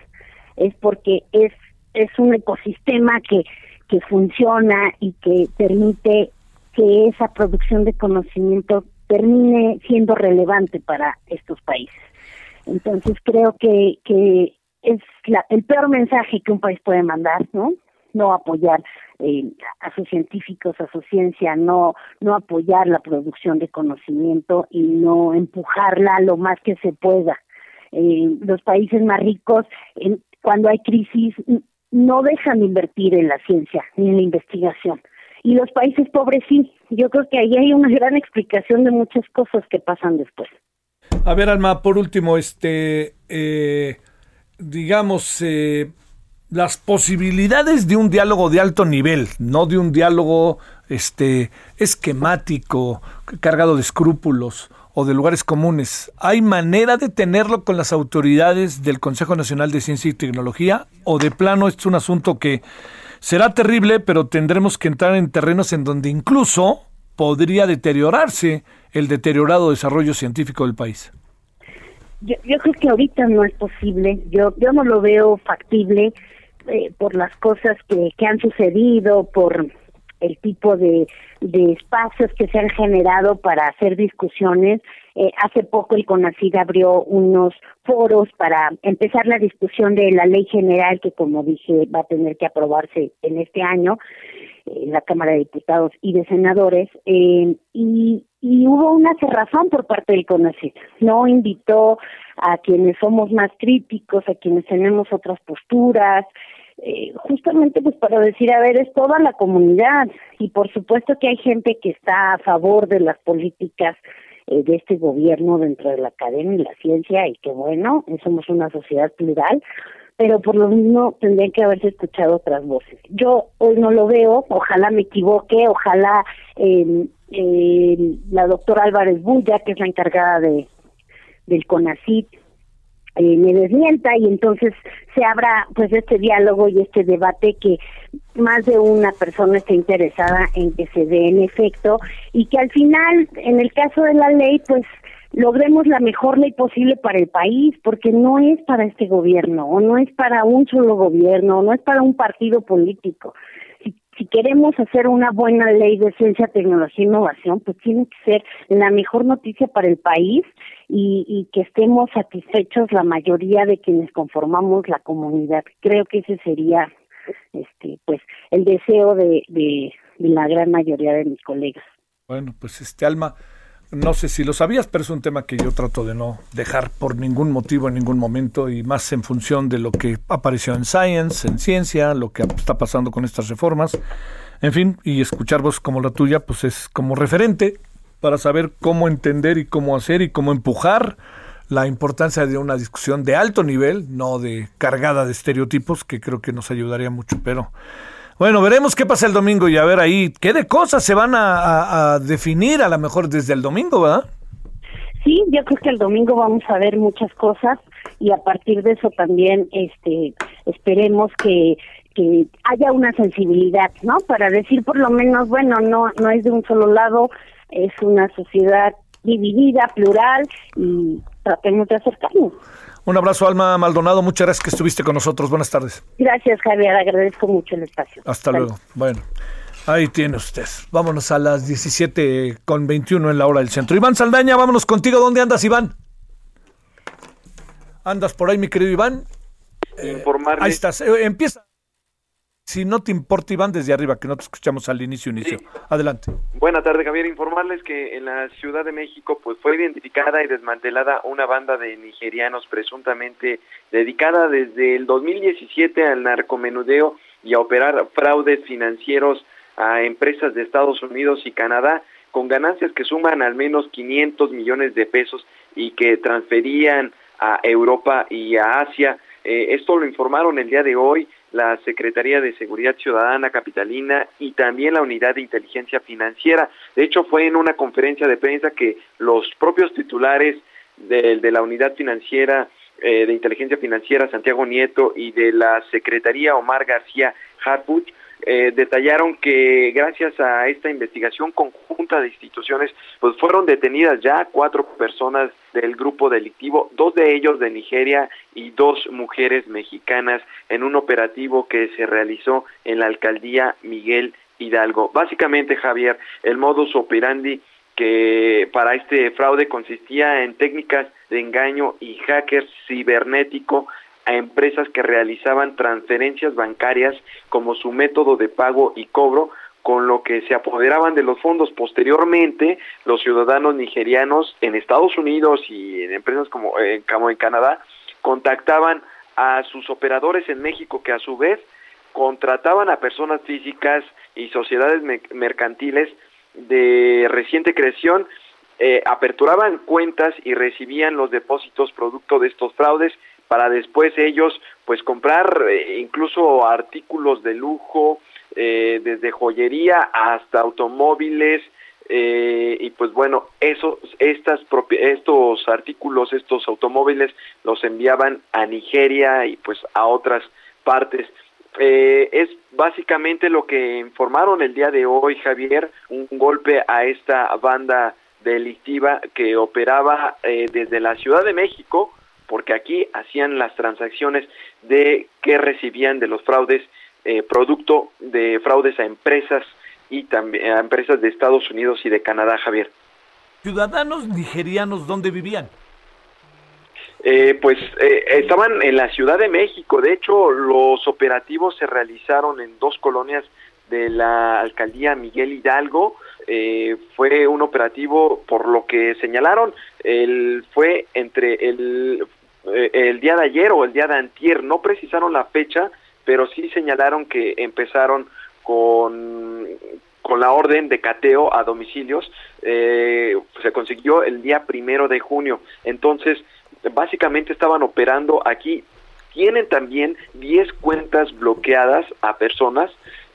es porque es es un ecosistema que que funciona y que permite que esa producción de conocimiento termine siendo relevante para estos países. Entonces creo que que es la, el peor mensaje que un país puede mandar, ¿no? No apoyar eh, a sus científicos, a su ciencia, no, no apoyar la producción de conocimiento y no empujarla lo más que se pueda. Eh, los países más ricos, cuando hay crisis, no dejan de invertir en la ciencia ni en la investigación. Y los países pobres sí. Yo creo que ahí hay una gran explicación de muchas cosas que pasan después. A ver, Alma, por último, este, eh, digamos, eh, las posibilidades de un diálogo de alto nivel, no de un diálogo este esquemático, cargado de escrúpulos o de lugares comunes. ¿Hay manera de tenerlo con las autoridades del Consejo Nacional de Ciencia y Tecnología o de plano es un asunto que será terrible, pero tendremos que entrar en terrenos en donde incluso podría deteriorarse el deteriorado desarrollo científico del país? Yo, yo creo que ahorita no es posible, yo, yo no lo veo factible eh, por las cosas que, que han sucedido, por el tipo de, de espacios que se han generado para hacer discusiones. Eh, hace poco el CONACID abrió unos foros para empezar la discusión de la ley general que, como dije, va a tener que aprobarse en este año en la Cámara de Diputados y de Senadores. Eh, y, y hubo una cerrazón por parte del CONACYT. No invitó a quienes somos más críticos, a quienes tenemos otras posturas, eh, justamente pues para decir, a ver, es toda la comunidad y por supuesto que hay gente que está a favor de las políticas eh, de este gobierno dentro de la academia y la ciencia y que bueno, somos una sociedad plural, pero por lo mismo tendrían que haberse escuchado otras voces. Yo hoy no lo veo, ojalá me equivoque, ojalá eh, la doctora Álvarez Bulla, que es la encargada de del CONACIT, eh, me desmienta y entonces se abra pues este diálogo y este debate que más de una persona está interesada en que se dé en efecto y que al final en el caso de la ley pues logremos la mejor ley posible para el país porque no es para este gobierno o no es para un solo gobierno o no es para un partido político si queremos hacer una buena ley de ciencia, tecnología e innovación, pues tiene que ser la mejor noticia para el país y, que estemos satisfechos la mayoría de quienes conformamos la comunidad. Creo que ese sería, este, pues, el deseo de, de la gran mayoría de mis colegas. Bueno, pues este Alma, no sé si lo sabías, pero es un tema que yo trato de no dejar por ningún motivo en ningún momento y más en función de lo que apareció en Science, en ciencia, lo que está pasando con estas reformas. En fin, y escuchar voz como la tuya, pues es como referente para saber cómo entender y cómo hacer y cómo empujar la importancia de una discusión de alto nivel, no de cargada de estereotipos, que creo que nos ayudaría mucho, pero bueno, veremos qué pasa el domingo y a ver ahí qué de cosas se van a, definir a lo mejor desde el domingo, ¿verdad? Sí, yo creo que el domingo vamos a ver muchas cosas y a partir de eso también este esperemos que que haya una sensibilidad, ¿no? Para decir por lo menos, bueno, no no es de un solo lado, es una sociedad dividida, plural y tratemos de acercarnos. Un abrazo, Alma Maldonado. Muchas gracias que estuviste con nosotros. Buenas tardes. Gracias, Javier. Agradezco mucho el espacio. Hasta luego. Bueno, ahí tiene usted. Vámonos a las 17 con 21 en la hora del centro. Iván Saldaña, vámonos contigo. ¿Dónde andas, Iván? ¿Andas por ahí, mi querido Iván? Informarle. ahí estás. Eh, empieza. Si no te importa, Iván, desde arriba, que no te escuchamos al inicio, inicio. Adelante. Buenas tardes, Javier. Informarles que en la Ciudad de México pues fue identificada y desmantelada una banda de nigerianos presuntamente dedicada desde el 2017 al narcomenudeo y a operar fraudes financieros a empresas de Estados Unidos y Canadá con ganancias que suman al menos 500 millones de pesos y que transferían a Europa y a Asia. Eh, esto lo informaron el día de hoy la Secretaría de Seguridad Ciudadana Capitalina y también la Unidad de Inteligencia Financiera. De hecho, fue en una conferencia de prensa que los propios titulares de, de la Unidad Financiera eh, de Inteligencia Financiera, Santiago Nieto, y de la Secretaría Omar García Harput, eh, detallaron que gracias a esta investigación conjunta de instituciones, pues fueron detenidas ya cuatro personas del grupo delictivo, dos de ellos de Nigeria y dos mujeres mexicanas en un operativo que se realizó en la alcaldía Miguel Hidalgo. Básicamente, Javier, el modus operandi que para este fraude consistía en técnicas de engaño y hackers cibernético a empresas que realizaban transferencias bancarias como su método de pago y cobro, con lo que se apoderaban de los fondos. Posteriormente, los ciudadanos nigerianos en Estados Unidos y en empresas como, eh, como en Canadá contactaban a sus operadores en México que a su vez contrataban a personas físicas y sociedades mercantiles de reciente creación, eh, aperturaban cuentas y recibían los depósitos producto de estos fraudes para después ellos pues comprar eh, incluso artículos de lujo, eh, desde joyería hasta automóviles, eh, y pues bueno, esos, estas estos artículos, estos automóviles los enviaban a Nigeria y pues a otras partes. es básicamente lo que informaron el día de hoy, Javier, un golpe a esta banda delictiva que operaba desde la Ciudad de México, porque aquí hacían las transacciones de que recibían de los fraudes eh, producto de fraudes a empresas y también a empresas de Estados Unidos y de Canadá, Javier. ¿Ciudadanos nigerianos dónde vivían? Eh, pues eh, estaban en la Ciudad de México. De hecho, los operativos se realizaron en dos colonias de la alcaldía Miguel Hidalgo. eh, fue un operativo por lo que señalaron, el, fue entre el, eh, el día de ayer o el día de antier, no precisaron la fecha, pero sí señalaron que empezaron con, con la orden de cateo a domicilios, eh, se consiguió el día primero de junio, entonces básicamente estaban operando aquí, tienen también 10 cuentas bloqueadas a personas,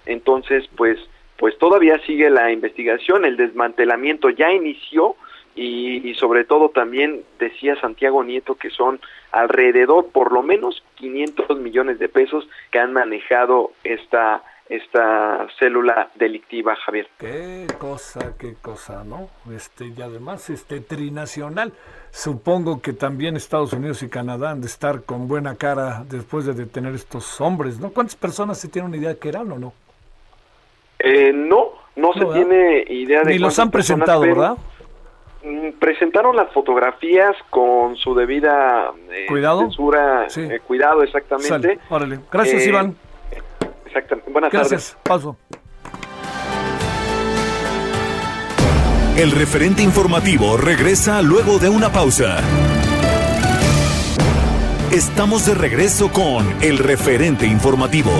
entonces pues pues todavía sigue la investigación, el desmantelamiento ya inició y, sobre todo también decía Santiago Nieto que son alrededor por lo menos 500 millones de pesos que han manejado esta esta célula delictiva, Javier. Qué cosa, qué cosa, ¿no? Este, y además, este, trinacional. Supongo que también Estados Unidos y Canadá han de estar con buena cara después de detener estos hombres, ¿no? ¿Cuántas personas se tienen una idea de que eran o no? Eh, no, no, se tiene idea de. Ni los han presentado, ¿verdad? Mm, presentaron las fotografías con su debida eh, cuidado, censura, eh, cuidado exactamente. Órale. Gracias, Iván. Exactamente. Buenas Gracias. Paso. El referente informativo regresa luego de una pausa. Estamos de regreso con el referente informativo.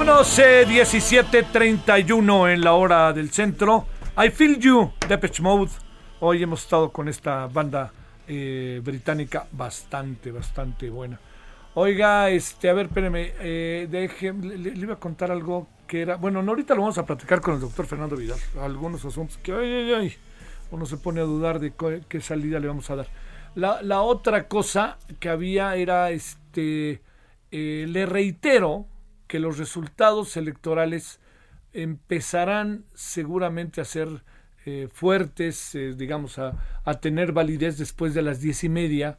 Vámonos, eh, 17.31 en la hora del centro. I Feel You, Depeche Mode. Hoy hemos estado con esta banda eh, británica bastante, bastante buena. Oiga, este, a ver, espéreme, eh, deje, le, iba a contar algo que era, bueno, no, ahorita lo vamos a platicar con el doctor Fernando Vidal, algunos asuntos que, ay, ay, uno se pone a dudar de qué salida le vamos a dar. La, la otra cosa que había era, este, eh, le reitero, que los resultados electorales empezarán seguramente a ser eh, fuertes, eh, digamos, a, tener validez después de las diez y media,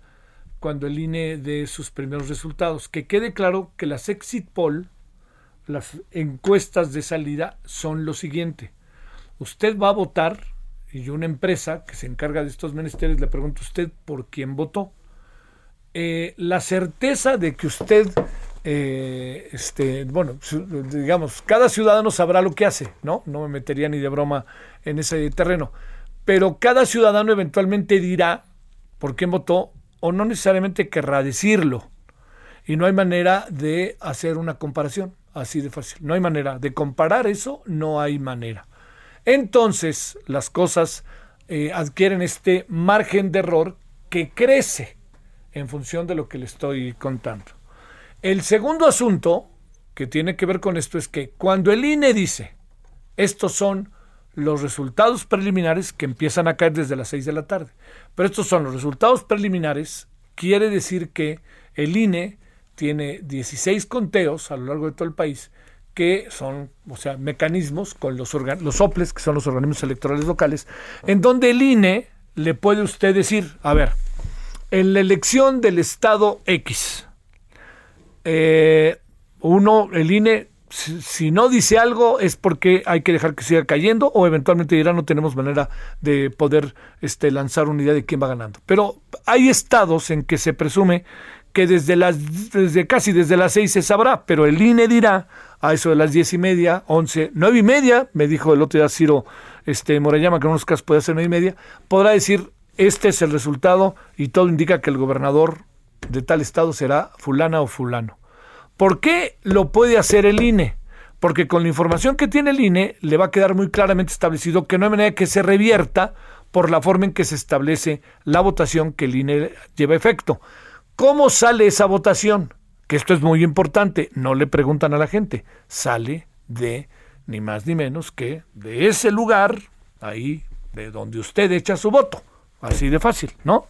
cuando el INE dé sus primeros resultados. Que quede claro que las exit poll, las encuestas de salida, son lo siguiente. Usted va a votar y una empresa que se encarga de estos menesteres le pregunta a usted por quién votó. Eh, la certeza de que usted eh, este, bueno, digamos, cada ciudadano sabrá lo que hace, ¿no? No me metería ni de broma en ese terreno. Pero cada ciudadano eventualmente dirá por qué votó o no necesariamente querrá decirlo. Y no hay manera de hacer una comparación así de fácil. No hay manera de comparar eso, no hay manera. Entonces, las cosas eh, adquieren este margen de error que crece en función de lo que le estoy contando. El segundo asunto que tiene que ver con esto es que cuando el INE dice, estos son los resultados preliminares que empiezan a caer desde las 6 de la tarde, pero estos son los resultados preliminares, quiere decir que el INE tiene 16 conteos a lo largo de todo el país que son, o sea, mecanismos con los, los OPLES, que son los organismos electorales locales, en donde el INE le puede usted decir, a ver, en la elección del Estado X, eh, uno, el INE si, no dice algo es porque hay que dejar que siga cayendo o eventualmente dirá no tenemos manera de poder este, lanzar una idea de quién va ganando. Pero hay estados en que se presume que desde las desde casi desde las seis se sabrá, pero el INE dirá a eso de las diez y media, once, nueve y media, me dijo el otro día Ciro este, Morayama, que en unos casos puede ser nueve y media, podrá decir este es el resultado y todo indica que el gobernador de tal estado será fulana o fulano. ¿Por qué lo puede hacer el INE? Porque con la información que tiene el INE le va a quedar muy claramente establecido que no hay manera que se revierta por la forma en que se establece la votación que el INE lleva efecto. ¿Cómo sale esa votación? Que esto es muy importante, no le preguntan a la gente, sale de ni más ni menos que de ese lugar, ahí de donde usted echa su voto. Así de fácil, ¿no?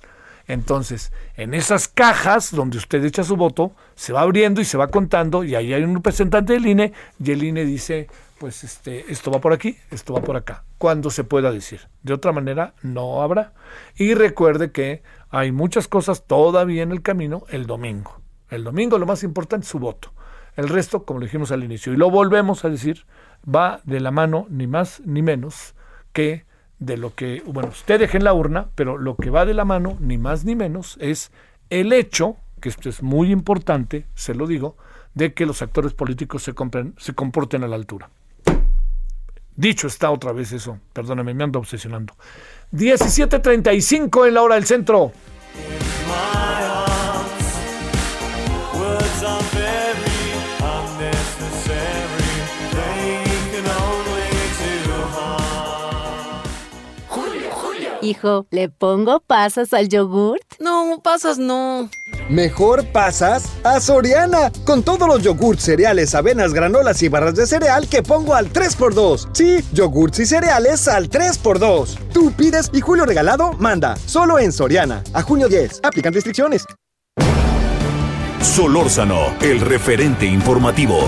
Entonces, en esas cajas donde usted echa su voto, se va abriendo y se va contando, y ahí hay un representante del INE, y el INE dice, pues este, esto va por aquí, esto va por acá, cuando se pueda decir. De otra manera, no habrá. Y recuerde que hay muchas cosas todavía en el camino el domingo. El domingo lo más importante es su voto. El resto, como lo dijimos al inicio, y lo volvemos a decir, va de la mano ni más ni menos que de lo que, bueno, usted deje en la urna, pero lo que va de la mano, ni más ni menos, es el hecho, que esto es muy importante, se lo digo, de que los actores políticos se, se comporten a la altura. Dicho está otra vez eso, perdóname, me ando obsesionando. 17.35 en la hora del centro. Hijo, ¿le pongo pasas al yogurt? No, pasas no. Mejor pasas a Soriana, con todos los yogurts, cereales, avenas, granolas y barras de cereal que pongo al 3x2. Sí, yogurts y cereales al 3x2. Tú pides y Julio Regalado manda, solo en Soriana. A junio 10, aplican restricciones. Solórzano, el referente informativo.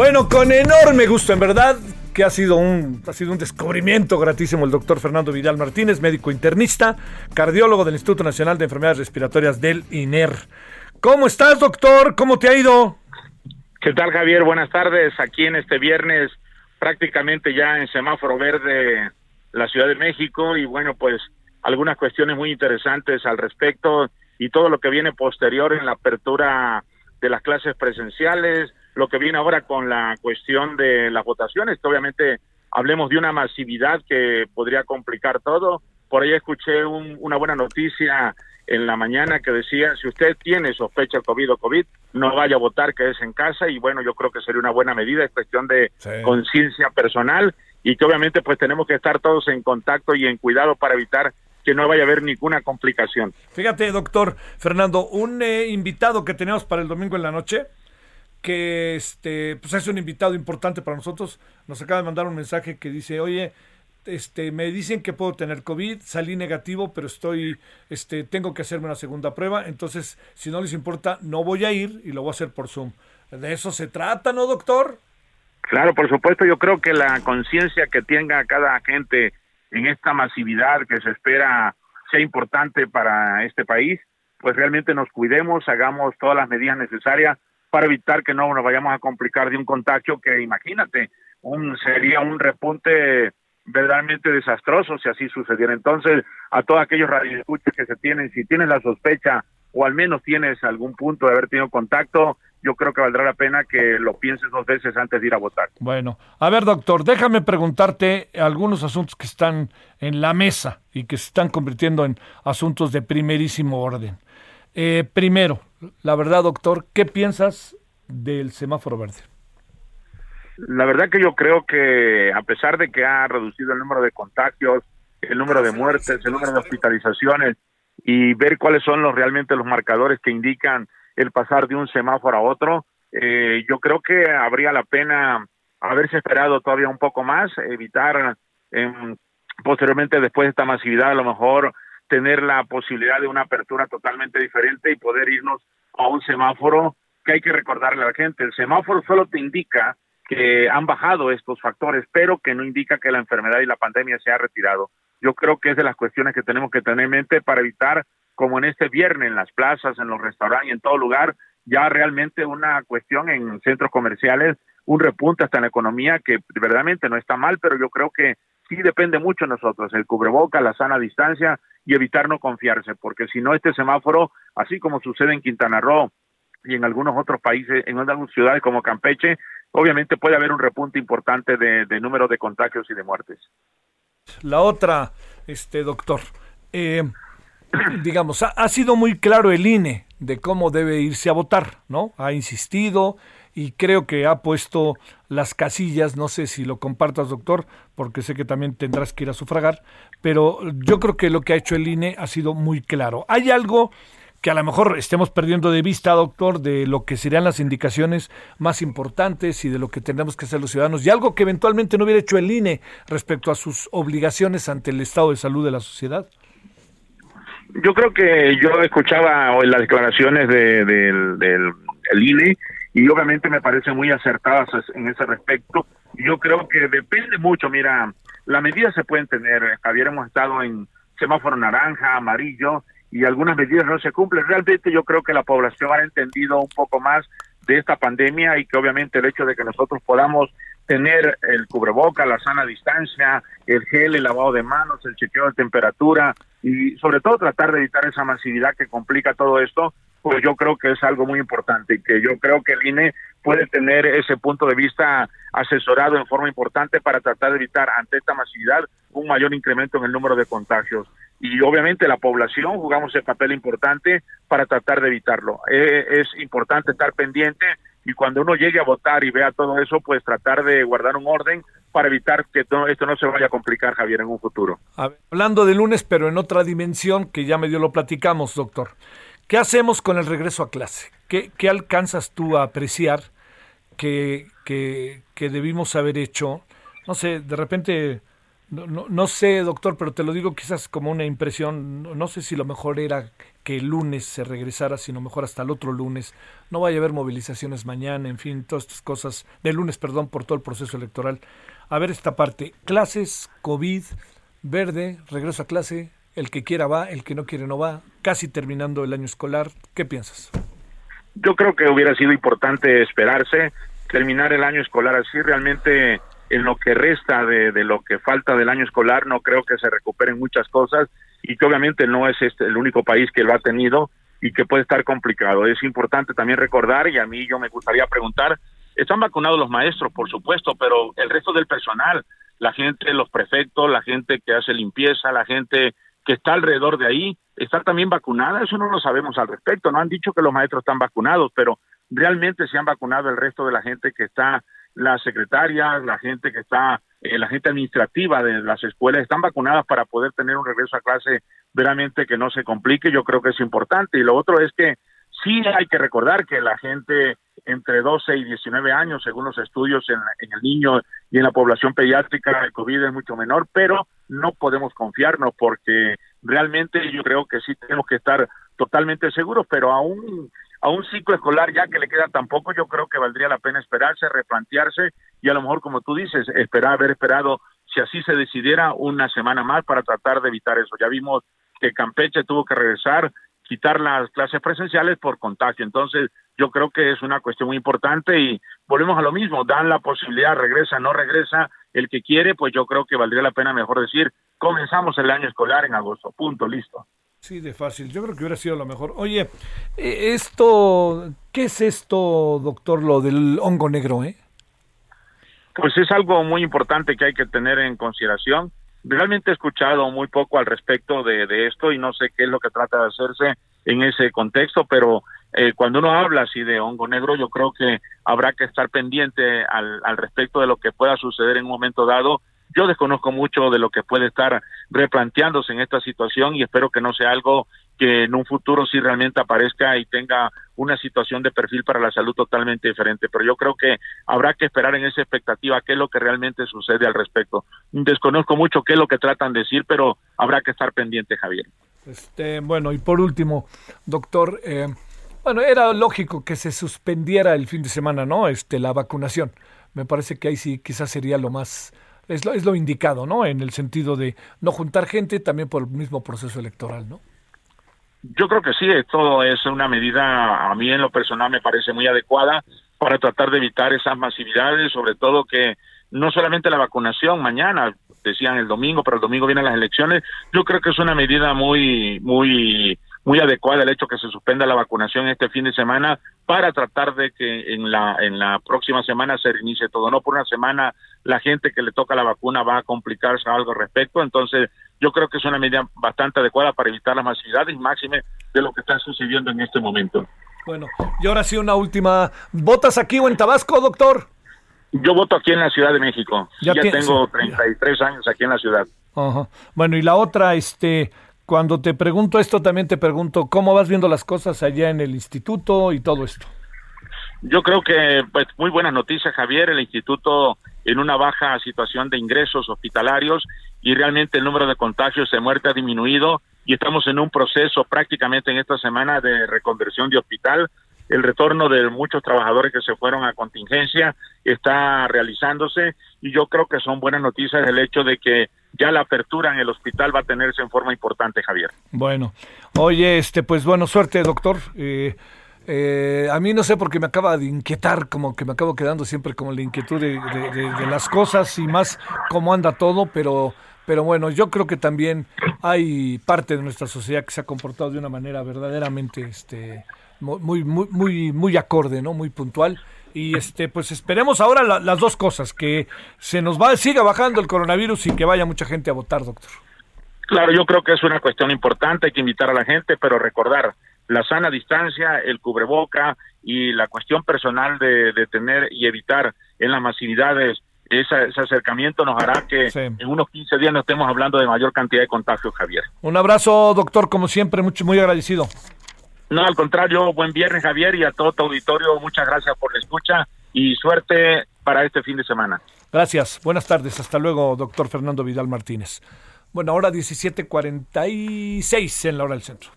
Bueno, con enorme gusto, en verdad, que ha sido un, ha sido un descubrimiento gratísimo el doctor Fernando Vidal Martínez, médico internista, cardiólogo del Instituto Nacional de Enfermedades Respiratorias del INER. ¿Cómo estás, doctor? ¿Cómo te ha ido? ¿Qué tal, Javier? Buenas tardes. Aquí en este viernes, prácticamente ya en semáforo verde, la Ciudad de México, y bueno, pues algunas cuestiones muy interesantes al respecto y todo lo que viene posterior en la apertura de las clases presenciales, lo que viene ahora con la cuestión de las votaciones, que obviamente hablemos de una masividad que podría complicar todo. Por ahí escuché una buena noticia en la mañana que decía, si usted tiene sospecha de COVID o COVID, no vaya a votar, que es en casa, y bueno, yo creo que sería una buena medida, es cuestión de conciencia personal, y que obviamente pues tenemos que estar todos en contacto y en cuidado para evitar que no vaya a haber ninguna complicación. Fíjate, doctor Fernando, un eh, invitado que tenemos para el domingo en la noche, que este pues es un invitado importante para nosotros. Nos acaba de mandar un mensaje que dice, oye, este, me dicen que puedo tener COVID, salí negativo, pero estoy, este, tengo que hacerme una segunda prueba, entonces, si no les importa, no voy a ir y lo voy a hacer por Zoom. De eso se trata, ¿no, doctor? Claro, por supuesto, yo creo que la conciencia que tenga cada gente en esta masividad que se espera sea importante para este país, pues realmente nos cuidemos, hagamos todas las medidas necesarias para evitar que no nos vayamos a complicar de un contagio que imagínate, un sería un repunte verdaderamente desastroso si así sucediera. Entonces, a todos aquellos radioescuchas que se tienen, si tienes la sospecha o al menos tienes algún punto de haber tenido contacto, yo creo que valdrá la pena que lo pienses dos veces antes de ir a votar. Bueno, a ver, doctor, déjame preguntarte algunos asuntos que están en la mesa y que se están convirtiendo en asuntos de primerísimo orden. Eh, primero, la verdad, doctor, ¿qué piensas del semáforo verde? La verdad que yo creo que a pesar de que ha reducido el número de contagios, el número de muertes, el número de hospitalizaciones y ver cuáles son los realmente los marcadores que indican el pasar de un semáforo a otro, eh, yo creo que habría la pena haberse esperado todavía un poco más, evitar eh, posteriormente después de esta masividad a lo mejor tener la posibilidad de una apertura totalmente diferente y poder irnos a un semáforo que hay que recordarle a la gente. El semáforo solo te indica que han bajado estos factores, pero que no indica que la enfermedad y la pandemia se ha retirado. Yo creo que es de las cuestiones que tenemos que tener en mente para evitar, como en este viernes, en las plazas, en los restaurantes en todo lugar, ya realmente una cuestión en centros comerciales, un repunte hasta en la economía que verdaderamente no está mal, pero yo creo que sí depende mucho de nosotros, el cubreboca, la sana distancia y evitar no confiarse, porque si no este semáforo, así como sucede en Quintana Roo y en algunos otros países, en algunas ciudades como Campeche, obviamente puede haber un repunte importante de, de número de contagios y de muertes. La otra, este doctor, eh, [clears throat] digamos, ha, sido muy claro el INE de cómo debe irse a votar, ¿no? Ha insistido y creo que ha puesto las casillas, no sé si lo compartas, doctor, porque sé que también tendrás que ir a sufragar, pero yo creo que lo que ha hecho el INE ha sido muy claro. ¿Hay algo que a lo mejor estemos perdiendo de vista, doctor, de lo que serían las indicaciones más importantes y de lo que tenemos que hacer los ciudadanos, y algo que eventualmente no hubiera hecho el INE respecto a sus obligaciones ante el estado de salud de la sociedad. Yo creo que yo escuchaba hoy las declaraciones de, del, INE y obviamente me parecen muy acertadas en ese respecto. Yo creo que depende mucho, mira, las medidas se pueden tener, Javier, hemos estado en semáforo naranja, amarillo, y algunas medidas no se cumplen. Realmente yo creo que la población ha entendido un poco más de esta pandemia y que obviamente el hecho de que nosotros podamos tener el cubreboca, la sana distancia, el gel, el lavado de manos, el chequeo de temperatura y sobre todo tratar de evitar esa masividad que complica todo esto, pues yo creo que es algo muy importante y que yo creo que el INE puede tener ese punto de vista asesorado en forma importante para tratar de evitar ante esta masividad un mayor incremento en el número de contagios y obviamente la población jugamos el papel importante para tratar de evitarlo. Eh, es importante estar pendiente y cuando uno llegue a votar y vea todo eso, pues tratar de guardar un orden para evitar que esto no se vaya a complicar, Javier, en un futuro. hablando de lunes, pero en otra dimensión, que ya medio lo platicamos, doctor. ¿Qué hacemos con el regreso a clase? ¿Qué, qué alcanzas tú a apreciar que, que, que debimos haber hecho? No sé, de repente no, no, no, sé, doctor, pero te lo digo quizás como una impresión. No, sé si lo mejor era que el lunes se regresara, sino mejor hasta el otro lunes. No vaya a haber movilizaciones mañana, en fin, todas estas cosas. De lunes, perdón, por todo el proceso electoral. A ver esta parte. Clases, COVID, verde, regreso a clase. El que quiera va, el que no quiere no va. Casi terminando el año escolar. ¿Qué piensas? Yo creo que hubiera sido importante esperarse, terminar el año escolar así. Realmente en lo que resta de, de, lo que falta del año escolar, no creo que se recuperen muchas cosas y que obviamente no es este el único país que lo ha tenido y que puede estar complicado. Es importante también recordar, y a mí yo me gustaría preguntar, están vacunados los maestros, por supuesto, pero el resto del personal, la gente, los prefectos, la gente que hace limpieza, la gente que está alrededor de ahí, ¿está también vacunada? Eso no lo sabemos al respecto. No han dicho que los maestros están vacunados, pero realmente se han vacunado el resto de la gente que está las secretarias, la gente que está, eh, la gente administrativa de las escuelas están vacunadas para poder tener un regreso a clase veramente que no se complique, yo creo que es importante. Y lo otro es que sí hay que recordar que la gente entre 12 y 19 años, según los estudios en, en el niño y en la población pediátrica, el COVID es mucho menor, pero no podemos confiarnos porque realmente yo creo que sí tenemos que estar totalmente seguros, pero aún a un ciclo escolar ya que le queda tan poco, yo creo que valdría la pena esperarse, replantearse y a lo mejor, como tú dices, esperar, haber esperado, si así se decidiera, una semana más para tratar de evitar eso. Ya vimos que Campeche tuvo que regresar, quitar las clases presenciales por contagio. Entonces, yo creo que es una cuestión muy importante y volvemos a lo mismo, dan la posibilidad, regresa, no regresa, el que quiere, pues yo creo que valdría la pena mejor decir, comenzamos el año escolar en agosto, punto, listo. Sí, de fácil. Yo creo que hubiera sido lo mejor. Oye, eh, esto, ¿qué es esto, doctor, lo del hongo negro, eh? Pues es algo muy importante que hay que tener en consideración. Realmente he escuchado muy poco al respecto de, de esto y no sé qué es lo que trata de hacerse en ese contexto, pero eh, cuando uno habla así de hongo negro, yo creo que habrá que estar pendiente al, al respecto de lo que pueda suceder en un momento dado yo desconozco mucho de lo que puede estar replanteándose en esta situación y espero que no sea algo que en un futuro sí realmente aparezca y tenga una situación de perfil para la salud totalmente diferente. Pero yo creo que habrá que esperar en esa expectativa qué es lo que realmente sucede al respecto. Desconozco mucho qué es lo que tratan de decir, pero habrá que estar pendiente, Javier. Este, bueno, y por último, doctor, eh, bueno, era lógico que se suspendiera el fin de semana, ¿no? Este, la vacunación me parece que ahí sí quizás sería lo más, es lo, es lo indicado, ¿no? En el sentido de no juntar gente también por el mismo proceso electoral, ¿no? Yo creo que sí, todo es una medida, a mí en lo personal me parece muy adecuada para tratar de evitar esas masividades, sobre todo que no solamente la vacunación mañana, decían el domingo, pero el domingo vienen las elecciones, yo creo que es una medida muy, muy, muy adecuada el hecho que se suspenda la vacunación este fin de semana para tratar de que en la, en la próxima semana se reinicie todo. No por una semana la gente que le toca la vacuna va a complicarse algo al respecto, entonces yo creo que es una medida bastante adecuada para evitar las masividades máxime de lo que está sucediendo en este momento. Bueno, y ahora sí una última. ¿Votas aquí o en Tabasco, doctor? Yo voto aquí en la Ciudad de México. Ya, tengo 33 años aquí en la ciudad. Ajá. Bueno, y la otra, este, cuando te pregunto esto, también te pregunto, ¿cómo vas viendo las cosas allá en el instituto y todo esto? Yo creo que, pues, muy buenas noticias, Javier. El instituto en una baja situación de ingresos hospitalarios y realmente el número de contagios de muerte ha disminuido y estamos en un proceso prácticamente en esta semana de reconversión de hospital. El retorno de muchos trabajadores que se fueron a contingencia está realizándose y yo creo que son buenas noticias el hecho de que ya la apertura en el hospital va a tenerse en forma importante, Javier. Bueno, oye, este, pues bueno, suerte, doctor. Eh, eh, a mí no sé porque me acaba de inquietar, como que me acabo quedando siempre como la inquietud de, las cosas y más cómo anda todo, pero, pero bueno, yo creo que también hay parte de nuestra sociedad que se ha comportado de una manera verdaderamente este, muy, muy, muy, muy acorde, ¿no? Muy puntual. Y este, pues esperemos ahora las dos cosas, que se nos va, siga bajando el coronavirus y que vaya mucha gente a votar, doctor. Claro, yo creo que es una cuestión importante, hay que invitar a la gente, pero recordar, la sana distancia, el cubreboca y la cuestión personal de, tener y evitar en las masividades ese, acercamiento nos hará que en unos 15 días no estemos hablando de mayor cantidad de contagios, Javier. Un abrazo, doctor, como siempre, mucho, muy agradecido. No, al contrario, buen viernes, Javier, y a todo tu auditorio, muchas gracias por la escucha y suerte para este fin de semana. Gracias, buenas tardes, hasta luego, doctor Fernando Vidal Martínez. Bueno, ahora 17:46 en la hora del centro.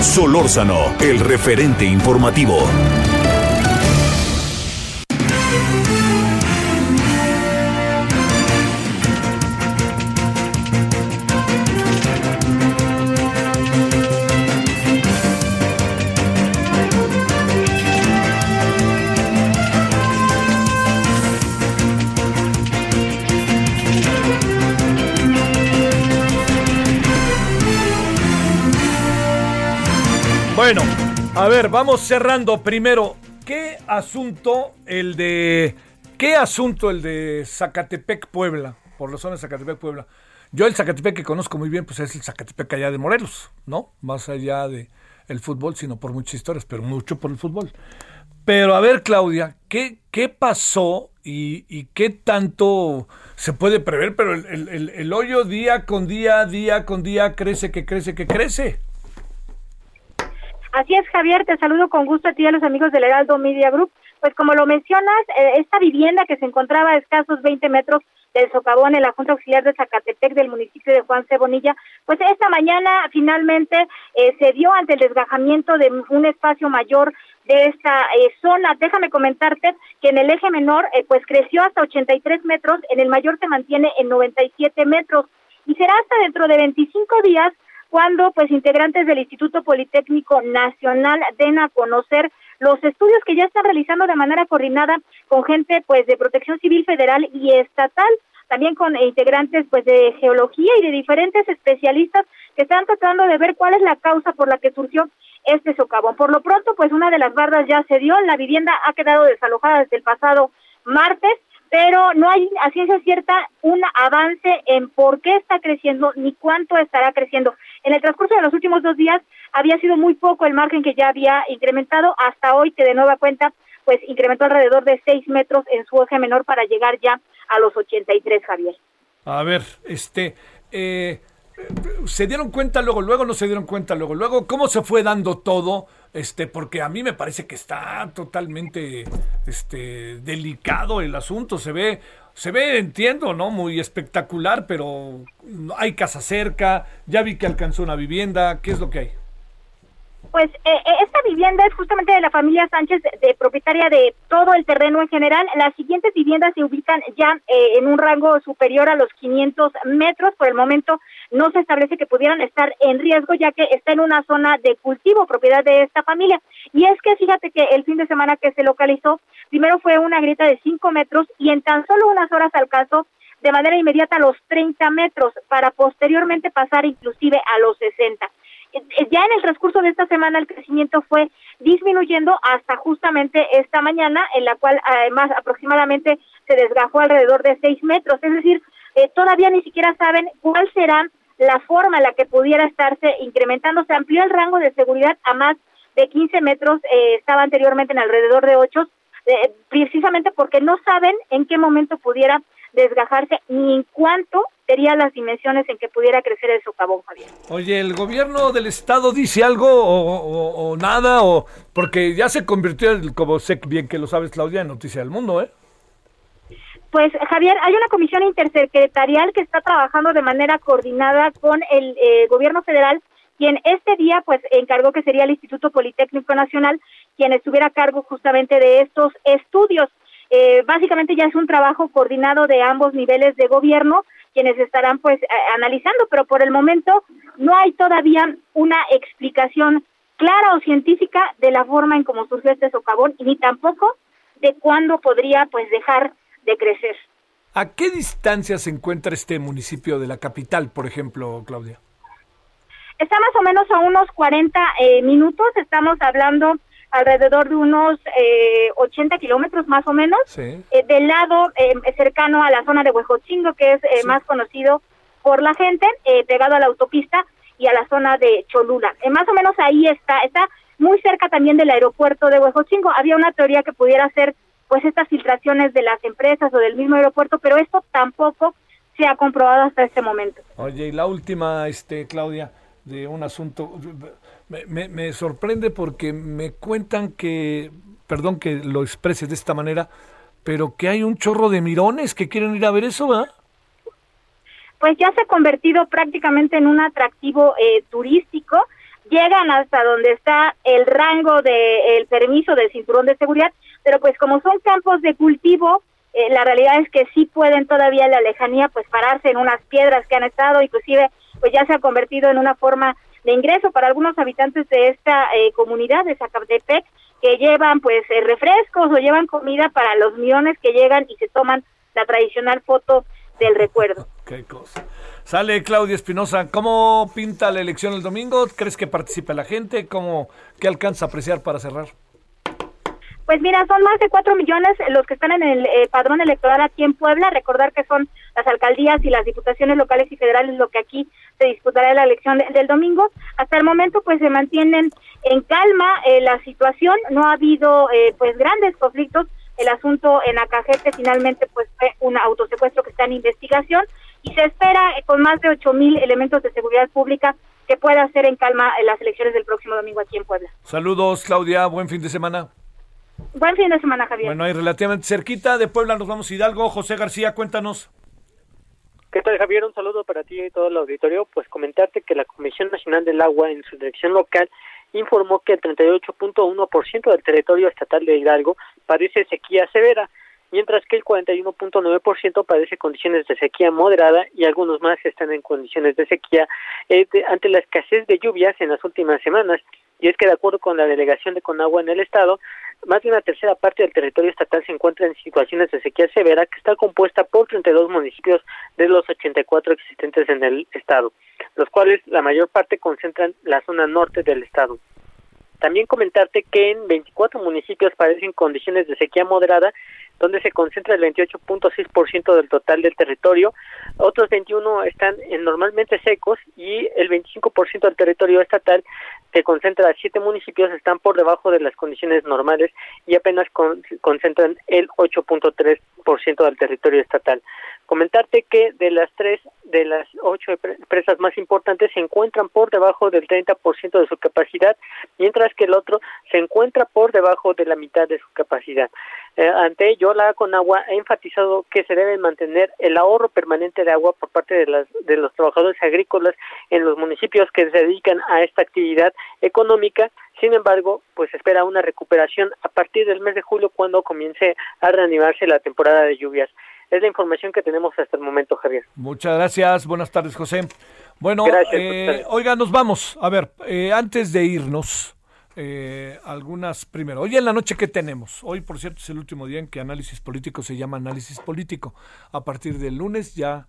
Solórzano, el referente informativo. Bueno, a ver, vamos cerrando primero. ¿Qué asunto el de. ¿Qué asunto el de Zacatepec, Puebla? Por la zona de Zacatepec, Puebla. Yo el Zacatepec que conozco muy bien, pues es el Zacatepec allá de Morelos, ¿no? Más allá de el fútbol, sino por muchas historias, pero mucho por el fútbol. Pero a ver, Claudia, ¿qué, qué pasó y, qué tanto se puede prever? Pero el, el hoyo día con día, día con día, crece, que crece, que crece. Así es, Javier, te saludo con gusto a ti y a los amigos del Heraldo Media Group. Pues como lo mencionas, eh, esta vivienda que se encontraba a escasos 20 metros del socavón en la Junta Auxiliar de Zacatepec del municipio de Juan Cebonilla, pues esta mañana finalmente eh, se dio ante el desgajamiento de un espacio mayor de esta eh, zona. Déjame comentarte que en el eje menor pues creció hasta 83 metros, en el mayor se mantiene en 97 metros y será hasta dentro de 25 días cuando pues integrantes del Instituto Politécnico Nacional den a conocer los estudios que ya están realizando de manera coordinada con gente pues de Protección Civil Federal y estatal, también con integrantes pues de geología y de diferentes especialistas que están tratando de ver cuál es la causa por la que surgió este socavón. Por lo pronto, pues una de las bardas ya se dio, la vivienda ha quedado desalojada desde el pasado martes pero no hay a ciencia cierta un avance en por qué está creciendo ni cuánto estará creciendo. En el transcurso de los últimos dos días había sido muy poco el margen que ya había incrementado, hasta hoy que de nueva cuenta pues incrementó alrededor de seis metros en su eje menor para llegar ya a los 83, Javier. A ver, este, eh, se dieron cuenta luego, luego no se dieron cuenta luego, luego, ¿cómo se fue dando todo? Este, porque a mí me parece que está totalmente este, delicado el asunto. Se ve, se ve, entiendo, ¿no? Muy espectacular, pero hay casa cerca, ya vi que alcanzó una vivienda, ¿qué es lo que hay? Pues eh, eh, esta vivienda es justamente de la familia Sánchez, de, propietaria de todo el terreno en general. Las siguientes viviendas se ubican ya eh, en un rango superior a los 500 metros. Por el momento no se establece que pudieran estar en riesgo, ya que está en una zona de cultivo, propiedad de esta familia. Y es que fíjate que el fin de semana que se localizó, primero fue una grieta de 5 metros y en tan solo unas horas alcanzó de manera inmediata a los 30 metros para posteriormente pasar inclusive a los 60 ya en el transcurso de esta semana el crecimiento fue disminuyendo hasta justamente esta mañana, en la cual además aproximadamente se desgajó alrededor de seis metros. Es decir, eh, todavía ni siquiera saben cuál será la forma en la que pudiera estarse incrementando. Se amplió el rango de seguridad a más de 15 metros, eh, estaba anteriormente en alrededor de 8, eh, precisamente porque no saben en qué momento pudiera desgajarse ni en cuánto serían las dimensiones en que pudiera crecer el socavón, Javier. Oye, ¿el gobierno del estado dice algo o, nada? o Porque ya se convirtió, como sé bien que lo sabes, Claudia, en Noticia del Mundo, ¿eh? Pues Javier, hay una comisión intersecretarial que está trabajando de manera coordinada con el eh, gobierno federal, quien este día pues encargó que sería el Instituto Politécnico Nacional quien estuviera a cargo justamente de estos estudios. Eh, básicamente ya es un trabajo coordinado de ambos niveles de gobierno quienes estarán pues analizando, pero por el momento no hay todavía una explicación clara o científica de la forma en cómo surgió este socavón ni tampoco de cuándo podría pues dejar de crecer. ¿A qué distancia se encuentra este municipio de la capital, por ejemplo, Claudia? Está más o menos a unos 40 eh, minutos, estamos hablando alrededor de unos eh, 80 kilómetros más o menos, eh, del lado eh, cercano a la zona de Huejotzingo, que es eh, más conocido por la gente, pegado a la autopista y a la zona de Cholula. más o menos ahí está, está muy cerca también del aeropuerto de Huejotzingo. Había una teoría que pudiera ser pues estas filtraciones de las empresas o del mismo aeropuerto, pero esto tampoco se ha comprobado hasta este momento. Oye, y la última, este, Claudia, de un asunto me, me, sorprende porque me cuentan que, perdón que lo exprese de esta manera, pero que hay un chorro de mirones que quieren ir a ver eso, ¿verdad? Pues ya se ha convertido prácticamente en un atractivo eh, turístico. Llegan hasta donde está el rango del permiso del cinturón de seguridad, pero pues como son campos de cultivo, eh, la realidad es que sí pueden todavía en la lejanía pues pararse en unas piedras que han estado, inclusive pues ya se ha convertido en una forma de ingreso para algunos habitantes de esta eh, comunidad de Zacatepec que llevan pues eh, refrescos o llevan comida para los millones que llegan y se toman la tradicional foto del recuerdo. [laughs] Qué cosa. Sale Claudia Espinosa, ¿cómo pinta la elección el domingo? ¿Crees que participe la gente? ¿Cómo, ¿Qué alcanza a apreciar para cerrar? Pues mira, son más de cuatro millones los que están en el eh, padrón electoral aquí en Puebla. Recordar que son las alcaldías y las diputaciones locales y federales lo que aquí se disputará la elección del domingo. Hasta el momento, pues se mantienen en calma eh, la situación. No ha habido, eh, pues, grandes conflictos. El asunto en Acajete finalmente, pues, fue un autosecuestro que está en investigación y se espera con más de ocho mil elementos de seguridad pública que pueda hacer en calma las elecciones del próximo domingo aquí en Puebla. Saludos, Claudia. Buen fin de semana. Buen fin de semana, Javier. Bueno, y relativamente cerquita de Puebla nos vamos a Hidalgo. José García, cuéntanos. ¿Qué tal, Javier? Un saludo para ti y todo el auditorio. Pues comentarte que la Comisión Nacional del Agua, en su dirección local, informó que el 38.1% del territorio estatal de Hidalgo padece sequía severa, mientras que el 41.9% padece condiciones de sequía moderada y algunos más están en condiciones de sequía eh, ante la escasez de lluvias en las últimas semanas. Y es que de acuerdo con la delegación de Conagua en el estado, más de una tercera parte del territorio estatal se encuentra en situaciones de sequía severa, que está compuesta por 32 municipios de los 84 existentes en el estado, los cuales la mayor parte concentran la zona norte del estado. También comentarte que en 24 municipios padecen condiciones de sequía moderada, donde se concentra el 28.6% del total del territorio. Otros 21 están en normalmente secos y el 25% del territorio estatal se concentra siete municipios están por debajo de las condiciones normales y apenas concentran el 8.3% del territorio estatal. Comentarte que de las tres, de las ocho empresas más importantes se encuentran por debajo del 30% de su capacidad, mientras que el otro se encuentra por debajo de la mitad de su capacidad. Eh, ante ello, la Conagua ha enfatizado que se debe mantener el ahorro permanente de agua por parte de, las, de los trabajadores agrícolas en los municipios que se dedican a esta actividad económica. Sin embargo, pues espera una recuperación a partir del mes de julio cuando comience a reanimarse la temporada de lluvias. Es la información que tenemos hasta el momento, Javier. Muchas gracias. Buenas tardes, José. Bueno, eh, oiga, nos vamos. A ver, eh, antes de irnos, eh, algunas primero. Hoy en la noche, ¿qué tenemos? Hoy, por cierto, es el último día en que análisis político se llama análisis político. A partir del lunes ya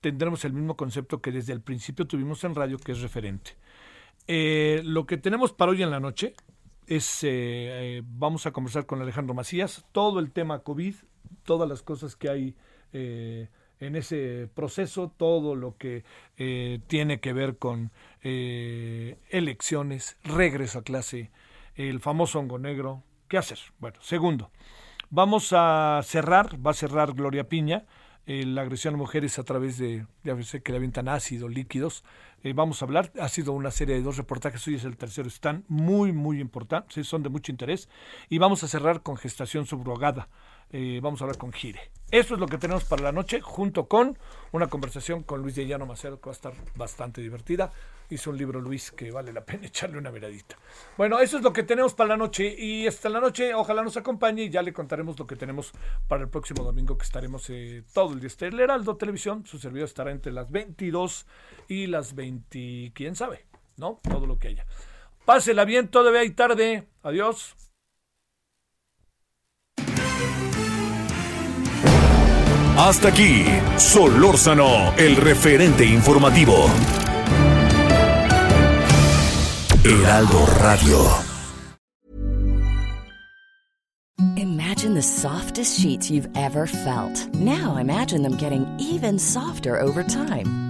tendremos el mismo concepto que desde el principio tuvimos en radio, que es referente. lo que tenemos para hoy en la noche es, vamos a conversar con Alejandro Macías, todo el tema COVID, todas las cosas que hay eh, en ese proceso, todo lo que eh, tiene que ver con eh, elecciones, regreso a clase, el famoso hongo negro. ¿Qué hacer? Bueno, segundo, vamos a cerrar, va a cerrar Gloria Piña, la agresión a mujeres a través de, ya sé que le avientan ácido, líquidos. vamos a hablar, ha sido una serie de dos reportajes, hoy es el tercero, están muy, muy importantes, son de mucho interés. Y vamos a cerrar con gestación subrogada. Eh, vamos a hablar con Gire. Eso es lo que tenemos para la noche, junto con una conversación con Luis de Llano Macedo, que va a estar bastante divertida. Hizo un libro Luis que vale la pena [laughs] echarle una miradita. Bueno, eso es lo que tenemos para la noche. Y hasta la noche, ojalá nos acompañe y ya le contaremos lo que tenemos para el próximo domingo, que estaremos eh, todo el día. Este, el Heraldo Televisión, su servidor estará entre las 22 y las 20, quién sabe, ¿no? Todo lo que haya. Pásela bien, todavía hay tarde. Adiós. Hasta aquí, Solórzano, el referente informativo. Heraldo Radio. Imagine the softest sheets you've ever felt. Now imagine them getting even softer over time.